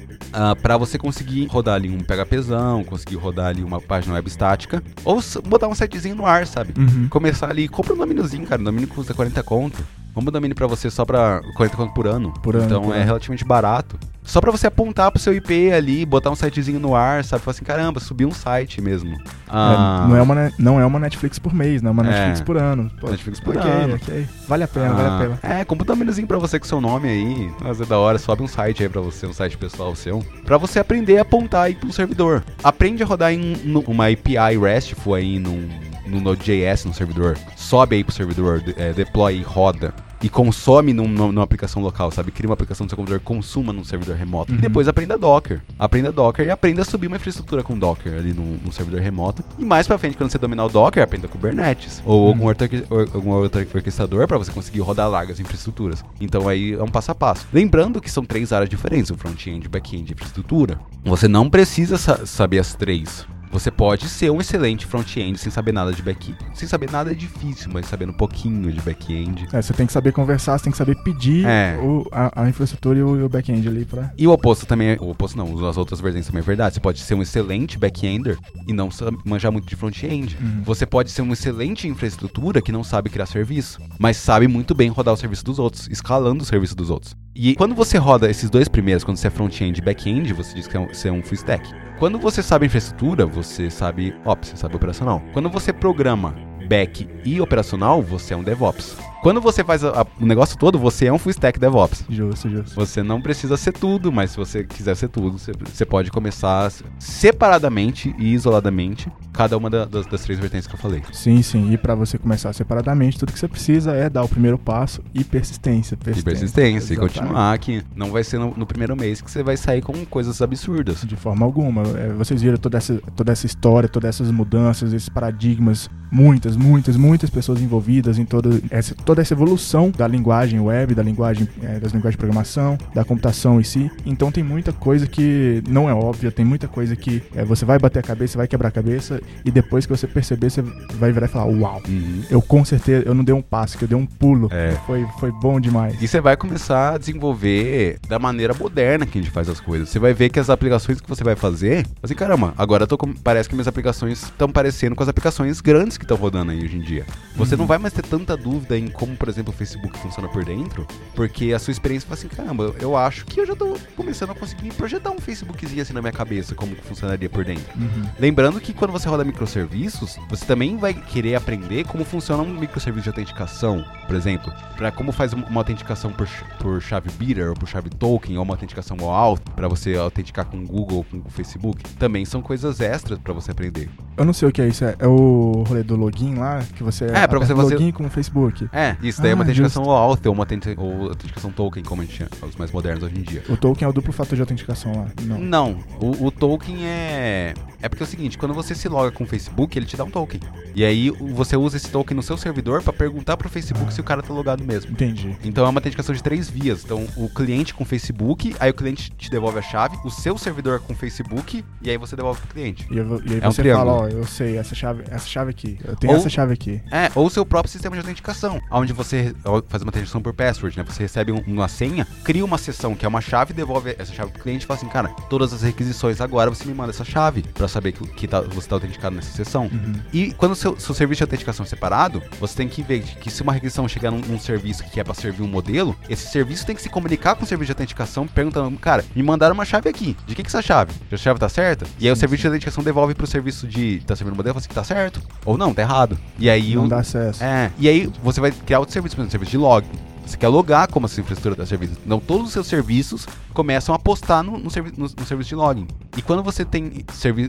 [SPEAKER 2] para você conseguir rodar ali um PHPzão, conseguir rodar ali uma página web estática, ou botar um sitezinho no ar, sabe?
[SPEAKER 1] Uhum.
[SPEAKER 2] Começar ali, compra um domíniozinho, cara. Um domínio custa 40 conto. Vamos um domínio pra você só pra 40 conto por ano.
[SPEAKER 1] Por ano,
[SPEAKER 2] Então
[SPEAKER 1] por
[SPEAKER 2] é
[SPEAKER 1] ano.
[SPEAKER 2] relativamente barato. Só pra você apontar pro seu IP ali, botar um sitezinho no ar, sabe? Falar assim, caramba, subi um site mesmo. Ah,
[SPEAKER 1] É, não, é uma, não é uma Netflix por mês, não é uma
[SPEAKER 2] É.
[SPEAKER 1] Netflix por ano. Pô,
[SPEAKER 2] Netflix por
[SPEAKER 1] ok,
[SPEAKER 2] ano.
[SPEAKER 1] ok. Vale a pena, vale a pena.
[SPEAKER 2] Ah, É, compra um domíniozinho pra você com seu nome aí. Mas é da hora, sobe um site aí pra você, um site pessoal seu. Pra você aprender a apontar aí pro servidor. Aprende a rodar em uma API RESTful aí num, no Node.js no servidor. Sobe aí pro servidor, é, deploy e roda. E consome num- num- numa aplicação local, sabe? Cria uma aplicação no seu computador, consuma num servidor remoto.
[SPEAKER 1] Uhum.
[SPEAKER 2] E depois aprenda Docker. Aprenda Docker e aprenda a subir uma infraestrutura com Docker ali num, num servidor remoto. E mais pra frente, quando você dominar o Docker, aprenda Kubernetes. Ou algum, outro, algum outro orquestrador pra você conseguir rodar largas infraestruturas. Então aí é um passo a passo. Lembrando que são três áreas diferentes: o front-end, o back-end e infraestrutura. Você não precisa sa- saber as três. Você pode ser um excelente front-end sem saber nada de back-end. Sem saber nada é difícil, mas sabendo um pouquinho de back-end.
[SPEAKER 1] É, você tem que saber conversar, você tem que saber pedir
[SPEAKER 2] É.
[SPEAKER 1] o- a, a infraestrutura e o, o back-end ali pra.
[SPEAKER 2] E o oposto também é. O oposto não, as outras vertentes também é verdade. Você pode ser um excelente back-ender e não manjar muito de front-end.
[SPEAKER 1] Uhum.
[SPEAKER 2] Você pode ser um excelente infraestrutura que não sabe criar serviço, mas sabe muito bem rodar o serviço dos outros, escalando o serviço dos outros. E quando você roda esses dois primeiros, quando você é front-end e back-end, você diz que é você é um full stack. Quando você sabe infraestrutura, você sabe ops, você sabe operacional. Quando você programa back e operacional, você é um DevOps. Quando você faz a- a- o negócio todo, você é um full stack DevOps.
[SPEAKER 1] Justo, justo.
[SPEAKER 2] Você não precisa ser tudo, mas se você quiser ser tudo, você, você pode começar separadamente e isoladamente cada uma da- das, das três vertentes que eu falei.
[SPEAKER 1] Sim, sim. E pra você começar separadamente, tudo que você precisa é dar o primeiro passo e persistência.
[SPEAKER 2] E persistência, e continuar que não vai ser no, no primeiro mês que você vai sair com coisas absurdas.
[SPEAKER 1] De forma alguma. É, vocês viram toda essa, toda essa história, todas essas mudanças, esses paradigmas, muitas, muitas, muitas pessoas envolvidas em toda essa, toda essa evolução da linguagem web, da linguagem, é, das linguagens de programação, da computação em si. Então tem muita coisa que não é óbvia, tem muita coisa que é, você vai bater a cabeça, vai quebrar a cabeça, e depois que você perceber, você vai virar e falar, uau.
[SPEAKER 2] Uhum.
[SPEAKER 1] Eu com certeza, eu não dei um passo, que eu dei um pulo.
[SPEAKER 2] É.
[SPEAKER 1] Foi, foi bom demais.
[SPEAKER 2] E você vai começar a desenvolver da maneira moderna que a gente faz as coisas. Você vai ver que as aplicações que você vai fazer, assim, caramba, agora eu tô com- parece que minhas aplicações estão parecendo com as aplicações grandes que estão rodando aí hoje em dia. Você não vai mais ter tanta dúvida em como, por exemplo, o Facebook funciona por dentro, porque a sua experiência fala assim, caramba, eu acho que eu já tô começando a conseguir projetar um Facebookzinho assim na minha cabeça, como funcionaria por dentro.
[SPEAKER 1] Uhum.
[SPEAKER 2] Lembrando que quando você roda microserviços, você também vai querer aprender como funciona um microserviço de autenticação, por exemplo, para como faz uma autenticação por, por chave beater ou por chave token ou uma autenticação OAuth para você autenticar com o Google ou com o Facebook. Também são coisas extras para você aprender.
[SPEAKER 1] Eu não sei o que é isso. É, é o rolê do login lá, que você
[SPEAKER 2] É, pra você- você-
[SPEAKER 1] login com o Facebook.
[SPEAKER 2] É, isso daí é uma
[SPEAKER 1] Ah,
[SPEAKER 2] autenticação OAuth ou uma autenti- ou autenticação token, como a gente chama, os mais modernos hoje em dia.
[SPEAKER 1] O token é o duplo fator de autenticação lá. Não.
[SPEAKER 2] Não, o, o token é. É porque é o seguinte, quando você se loga com o Facebook, ele te dá um token. E aí você usa esse token no seu servidor pra perguntar pro Facebook se o cara tá logado mesmo.
[SPEAKER 1] Entendi.
[SPEAKER 2] Então é uma autenticação de três vias. Então, o cliente com o Facebook, aí o cliente te devolve a chave, o seu servidor com o Facebook, e aí você devolve pro cliente.
[SPEAKER 1] E, eu- e aí
[SPEAKER 2] É um
[SPEAKER 1] você
[SPEAKER 2] triângulo.
[SPEAKER 1] fala, ó, eu sei, essa chave, essa chave aqui. Eu tenho
[SPEAKER 2] Ou-
[SPEAKER 1] essa chave aqui.
[SPEAKER 2] É, ou o seu próprio sistema de autenticação, onde você faz uma autenticação por password, né? Você recebe um- uma senha, cria uma sessão que é uma chave, devolve essa chave pro cliente e fala assim, cara, todas as requisições agora você me manda essa chave pra saber que, que tá- você tá autenticado nessa sessão.
[SPEAKER 1] Uhum.
[SPEAKER 2] E quando o seu, seu serviço de autenticação é separado, você tem que ver que se uma requisição chegar num, num serviço que é pra servir um modelo, esse serviço tem que se comunicar com o serviço de autenticação perguntando, cara, me mandaram uma chave aqui. De que que é essa chave? A chave tá certa? E aí o
[SPEAKER 1] Sim,
[SPEAKER 2] serviço
[SPEAKER 1] sim.
[SPEAKER 2] de autenticação devolve pro serviço de tá servindo o modelo e fala assim, tá certo. Ou não, tá errado. E aí
[SPEAKER 1] Não
[SPEAKER 2] o,
[SPEAKER 1] dá acesso.
[SPEAKER 2] é, e aí você vai criar outro serviço, por exemplo, serviço de log. Você quer logar como essa infraestrutura da serviço. Então todos os seus serviços começam a postar no, no, servi no, no serviço de login. E quando você tem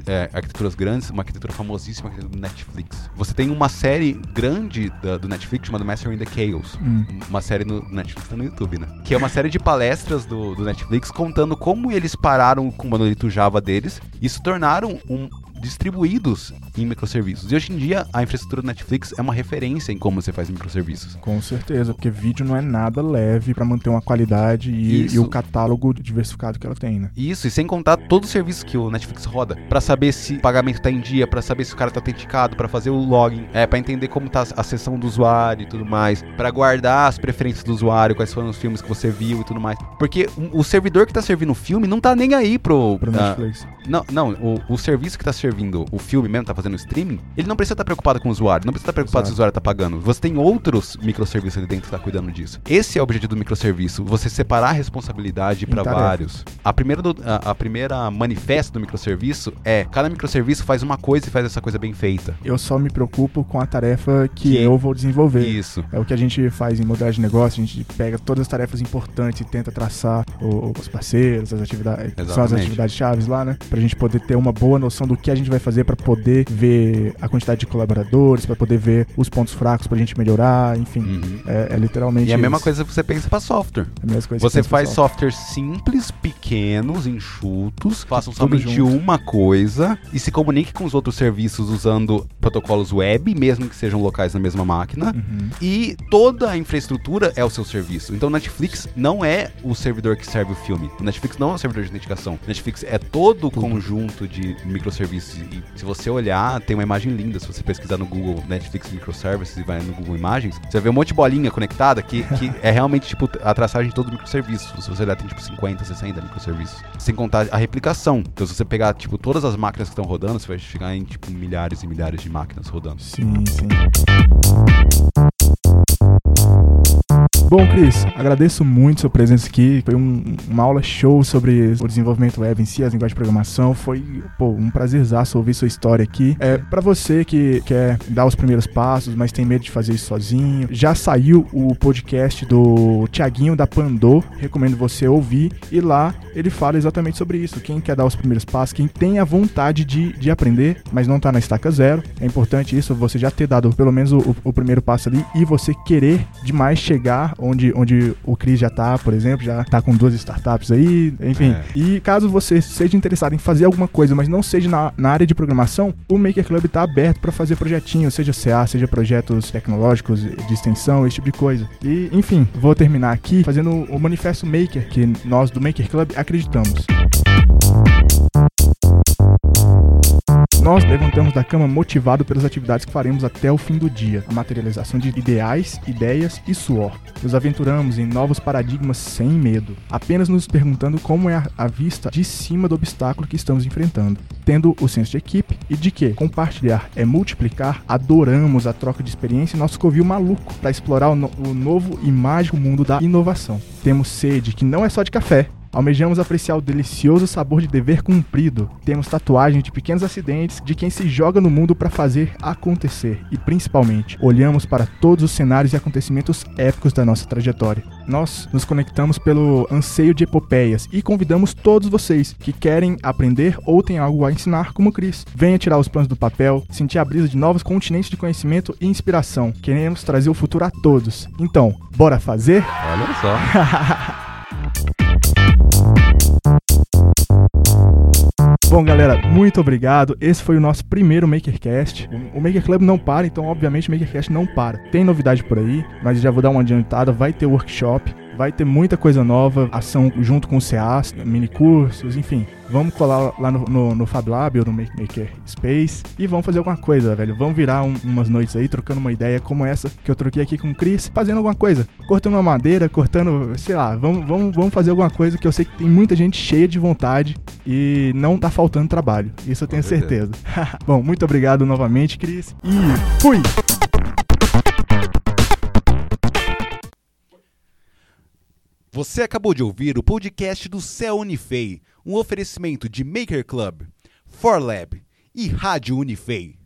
[SPEAKER 2] é, arquiteturas grandes, uma arquitetura famosíssima, a arquitetura do Netflix, você tem uma série grande da- do Netflix chamada Mastering the Chaos.
[SPEAKER 1] Hum.
[SPEAKER 2] Uma série no Netflix, tá no YouTube, né? Que é uma série de palestras do, do Netflix contando como eles pararam com o monolito Java deles e se tornaram um distribuídos em microserviços. E hoje em dia, a infraestrutura do Netflix é uma referência em como você faz microserviços.
[SPEAKER 1] Com certeza, porque vídeo não é nada leve pra manter uma qualidade e, e o catálogo diversificado que ela tem, né?
[SPEAKER 2] Isso, e sem contar todos os serviços que o Netflix roda, Pra saber se o pagamento tá em dia, pra saber se o cara tá autenticado, pra fazer o login, é para entender como tá a sessão do usuário e tudo mais, Pra guardar as preferências do usuário, quais foram os filmes que você viu e tudo mais. Porque o, servidor que tá servindo o filme não tá nem aí pro,
[SPEAKER 1] Pro
[SPEAKER 2] ah,
[SPEAKER 1] Netflix.
[SPEAKER 2] Não, não, o, o serviço que tá servindo o filme mesmo, tá fazendo o streaming, ele não precisa estar preocupado com o usuário, não precisa estar preocupado se o
[SPEAKER 1] Exato.
[SPEAKER 2] usuário tá pagando. Você tem outros microserviços ali dentro que tá cuidando disso. Esse é o objetivo do microserviço, você separar a responsabilidade para vários. A primeira, do- a, a primeira manifesto do microserviço é, cada microserviço faz uma coisa e faz essa coisa bem feita.
[SPEAKER 1] Eu só me preocupo com a tarefa que,
[SPEAKER 2] Que-
[SPEAKER 1] eu vou desenvolver.
[SPEAKER 2] Isso.
[SPEAKER 1] É o que a gente faz em modelagem de negócio, a gente pega todas as tarefas importantes e tenta traçar o- os parceiros, as atividades, são as
[SPEAKER 2] Exatamente.
[SPEAKER 1] atividades chaves lá, né? Pra gente poder ter uma boa noção do que a gente vai fazer pra poder ver a quantidade de colaboradores, pra poder ver os pontos fracos pra gente melhorar, enfim.
[SPEAKER 2] Uhum.
[SPEAKER 1] É, é literalmente
[SPEAKER 2] E é a mesma coisa que você pensa para software.
[SPEAKER 1] É a mesma coisa que
[SPEAKER 2] Você
[SPEAKER 1] pensa,
[SPEAKER 2] faz
[SPEAKER 1] pessoal.
[SPEAKER 2] softwares simples, pequenos, enxutos, façam somente
[SPEAKER 1] junto.
[SPEAKER 2] uma coisa e se comunique com os outros serviços usando protocolos web, mesmo que sejam locais na mesma máquina.
[SPEAKER 1] Uhum.
[SPEAKER 2] E toda a infraestrutura é o seu serviço. Então o Netflix não é o servidor que serve o filme. O Netflix não é o servidor de autenticação. O Netflix é todo o conjunto de microserviços. E se você olhar, tem uma imagem linda. Se você pesquisar no Google Netflix Microservices e vai no Google Imagens, você vai ver um monte de bolinha conectada que, que (laughs) é realmente tipo a traçagem de todos os microserviços. Se você olhar, tem tipo 50, 60 microserviços. Sem contar a replicação. Então se você pegar tipo todas as máquinas que estão rodando, você vai chegar em tipo milhares e milhares de máquinas rodando.
[SPEAKER 1] Sim, sim. Bom, Cris, agradeço muito sua presença aqui. Foi um- uma aula show sobre o desenvolvimento web em si, as linguagens de programação. Foi pô, um prazerzaço ouvir sua história aqui. É, para você que quer dar os primeiros passos, mas tem medo de fazer isso sozinho, já saiu o podcast do Tiaguinho da Pandô. Recomendo você ouvir. E lá ele fala exatamente sobre isso. Quem quer dar os primeiros passos, quem tem a vontade de, de aprender, mas não tá na estaca zero. É importante isso, você já ter dado pelo menos o, o primeiro passo ali e você querer demais chegar onde, onde o Cris já tá, por exemplo, já tá com duas startups aí, enfim.
[SPEAKER 2] É.
[SPEAKER 1] E caso você seja interessado em fazer alguma coisa, mas não seja na, na área de programação, o Maker Club tá aberto para fazer projetinhos, seja CA, seja projetos tecnológicos de extensão, esse tipo de coisa. E, enfim, vou terminar aqui fazendo o manifesto Maker, que nós do Maker Club acreditamos. Nós levantamos da cama motivado pelas atividades que faremos até o fim do dia, a materialização de ideais, ideias e suor. Nos aventuramos em novos paradigmas sem medo, apenas nos perguntando como é a, vista de cima do obstáculo que estamos enfrentando. Tendo o senso de equipe e de que compartilhar é multiplicar, adoramos a troca de experiência e nosso covil maluco para explorar o, no- o novo e mágico mundo da inovação. Temos sede que não é só de café, Almejamos apreciar o delicioso sabor de dever cumprido. Temos tatuagens de pequenos acidentes de quem se joga no mundo para fazer acontecer. E principalmente, olhamos para todos os cenários e acontecimentos épicos da nossa trajetória. Nós nos conectamos pelo anseio de epopeias e convidamos todos vocês que querem aprender ou têm algo a ensinar como Cris. Venha tirar os planos do papel, sentir a brisa de novos continentes de conhecimento e inspiração. Queremos trazer o futuro a todos. Então, bora fazer?
[SPEAKER 2] Olha só. (laughs)
[SPEAKER 1] Bom, galera, muito obrigado. Esse foi o nosso primeiro MakerCast. O Maker Club não para, então, obviamente, o MakerCast não para. Tem novidade por aí, mas já vou dar uma adiantada. Vai ter workshop. Vai ter muita coisa nova, ação junto com o CAs, mini cursos, enfim. Vamos colar lá no, no, no Fab Lab ou no Maker Space e vamos fazer alguma coisa, velho. Vamos virar um, umas noites aí trocando uma ideia como essa que eu troquei aqui com o Chris, fazendo alguma coisa. Cortando uma madeira, cortando, sei lá, vamos, vamos, vamos fazer alguma coisa que eu sei que tem muita gente cheia de vontade e não tá faltando trabalho. Isso eu tenho certeza. certeza. (laughs) Bom, muito obrigado novamente, Cris. E fui!
[SPEAKER 2] Você acabou de ouvir o podcast do Céu Unifei, um oferecimento de Maker Club, ForLab e Rádio Unifei.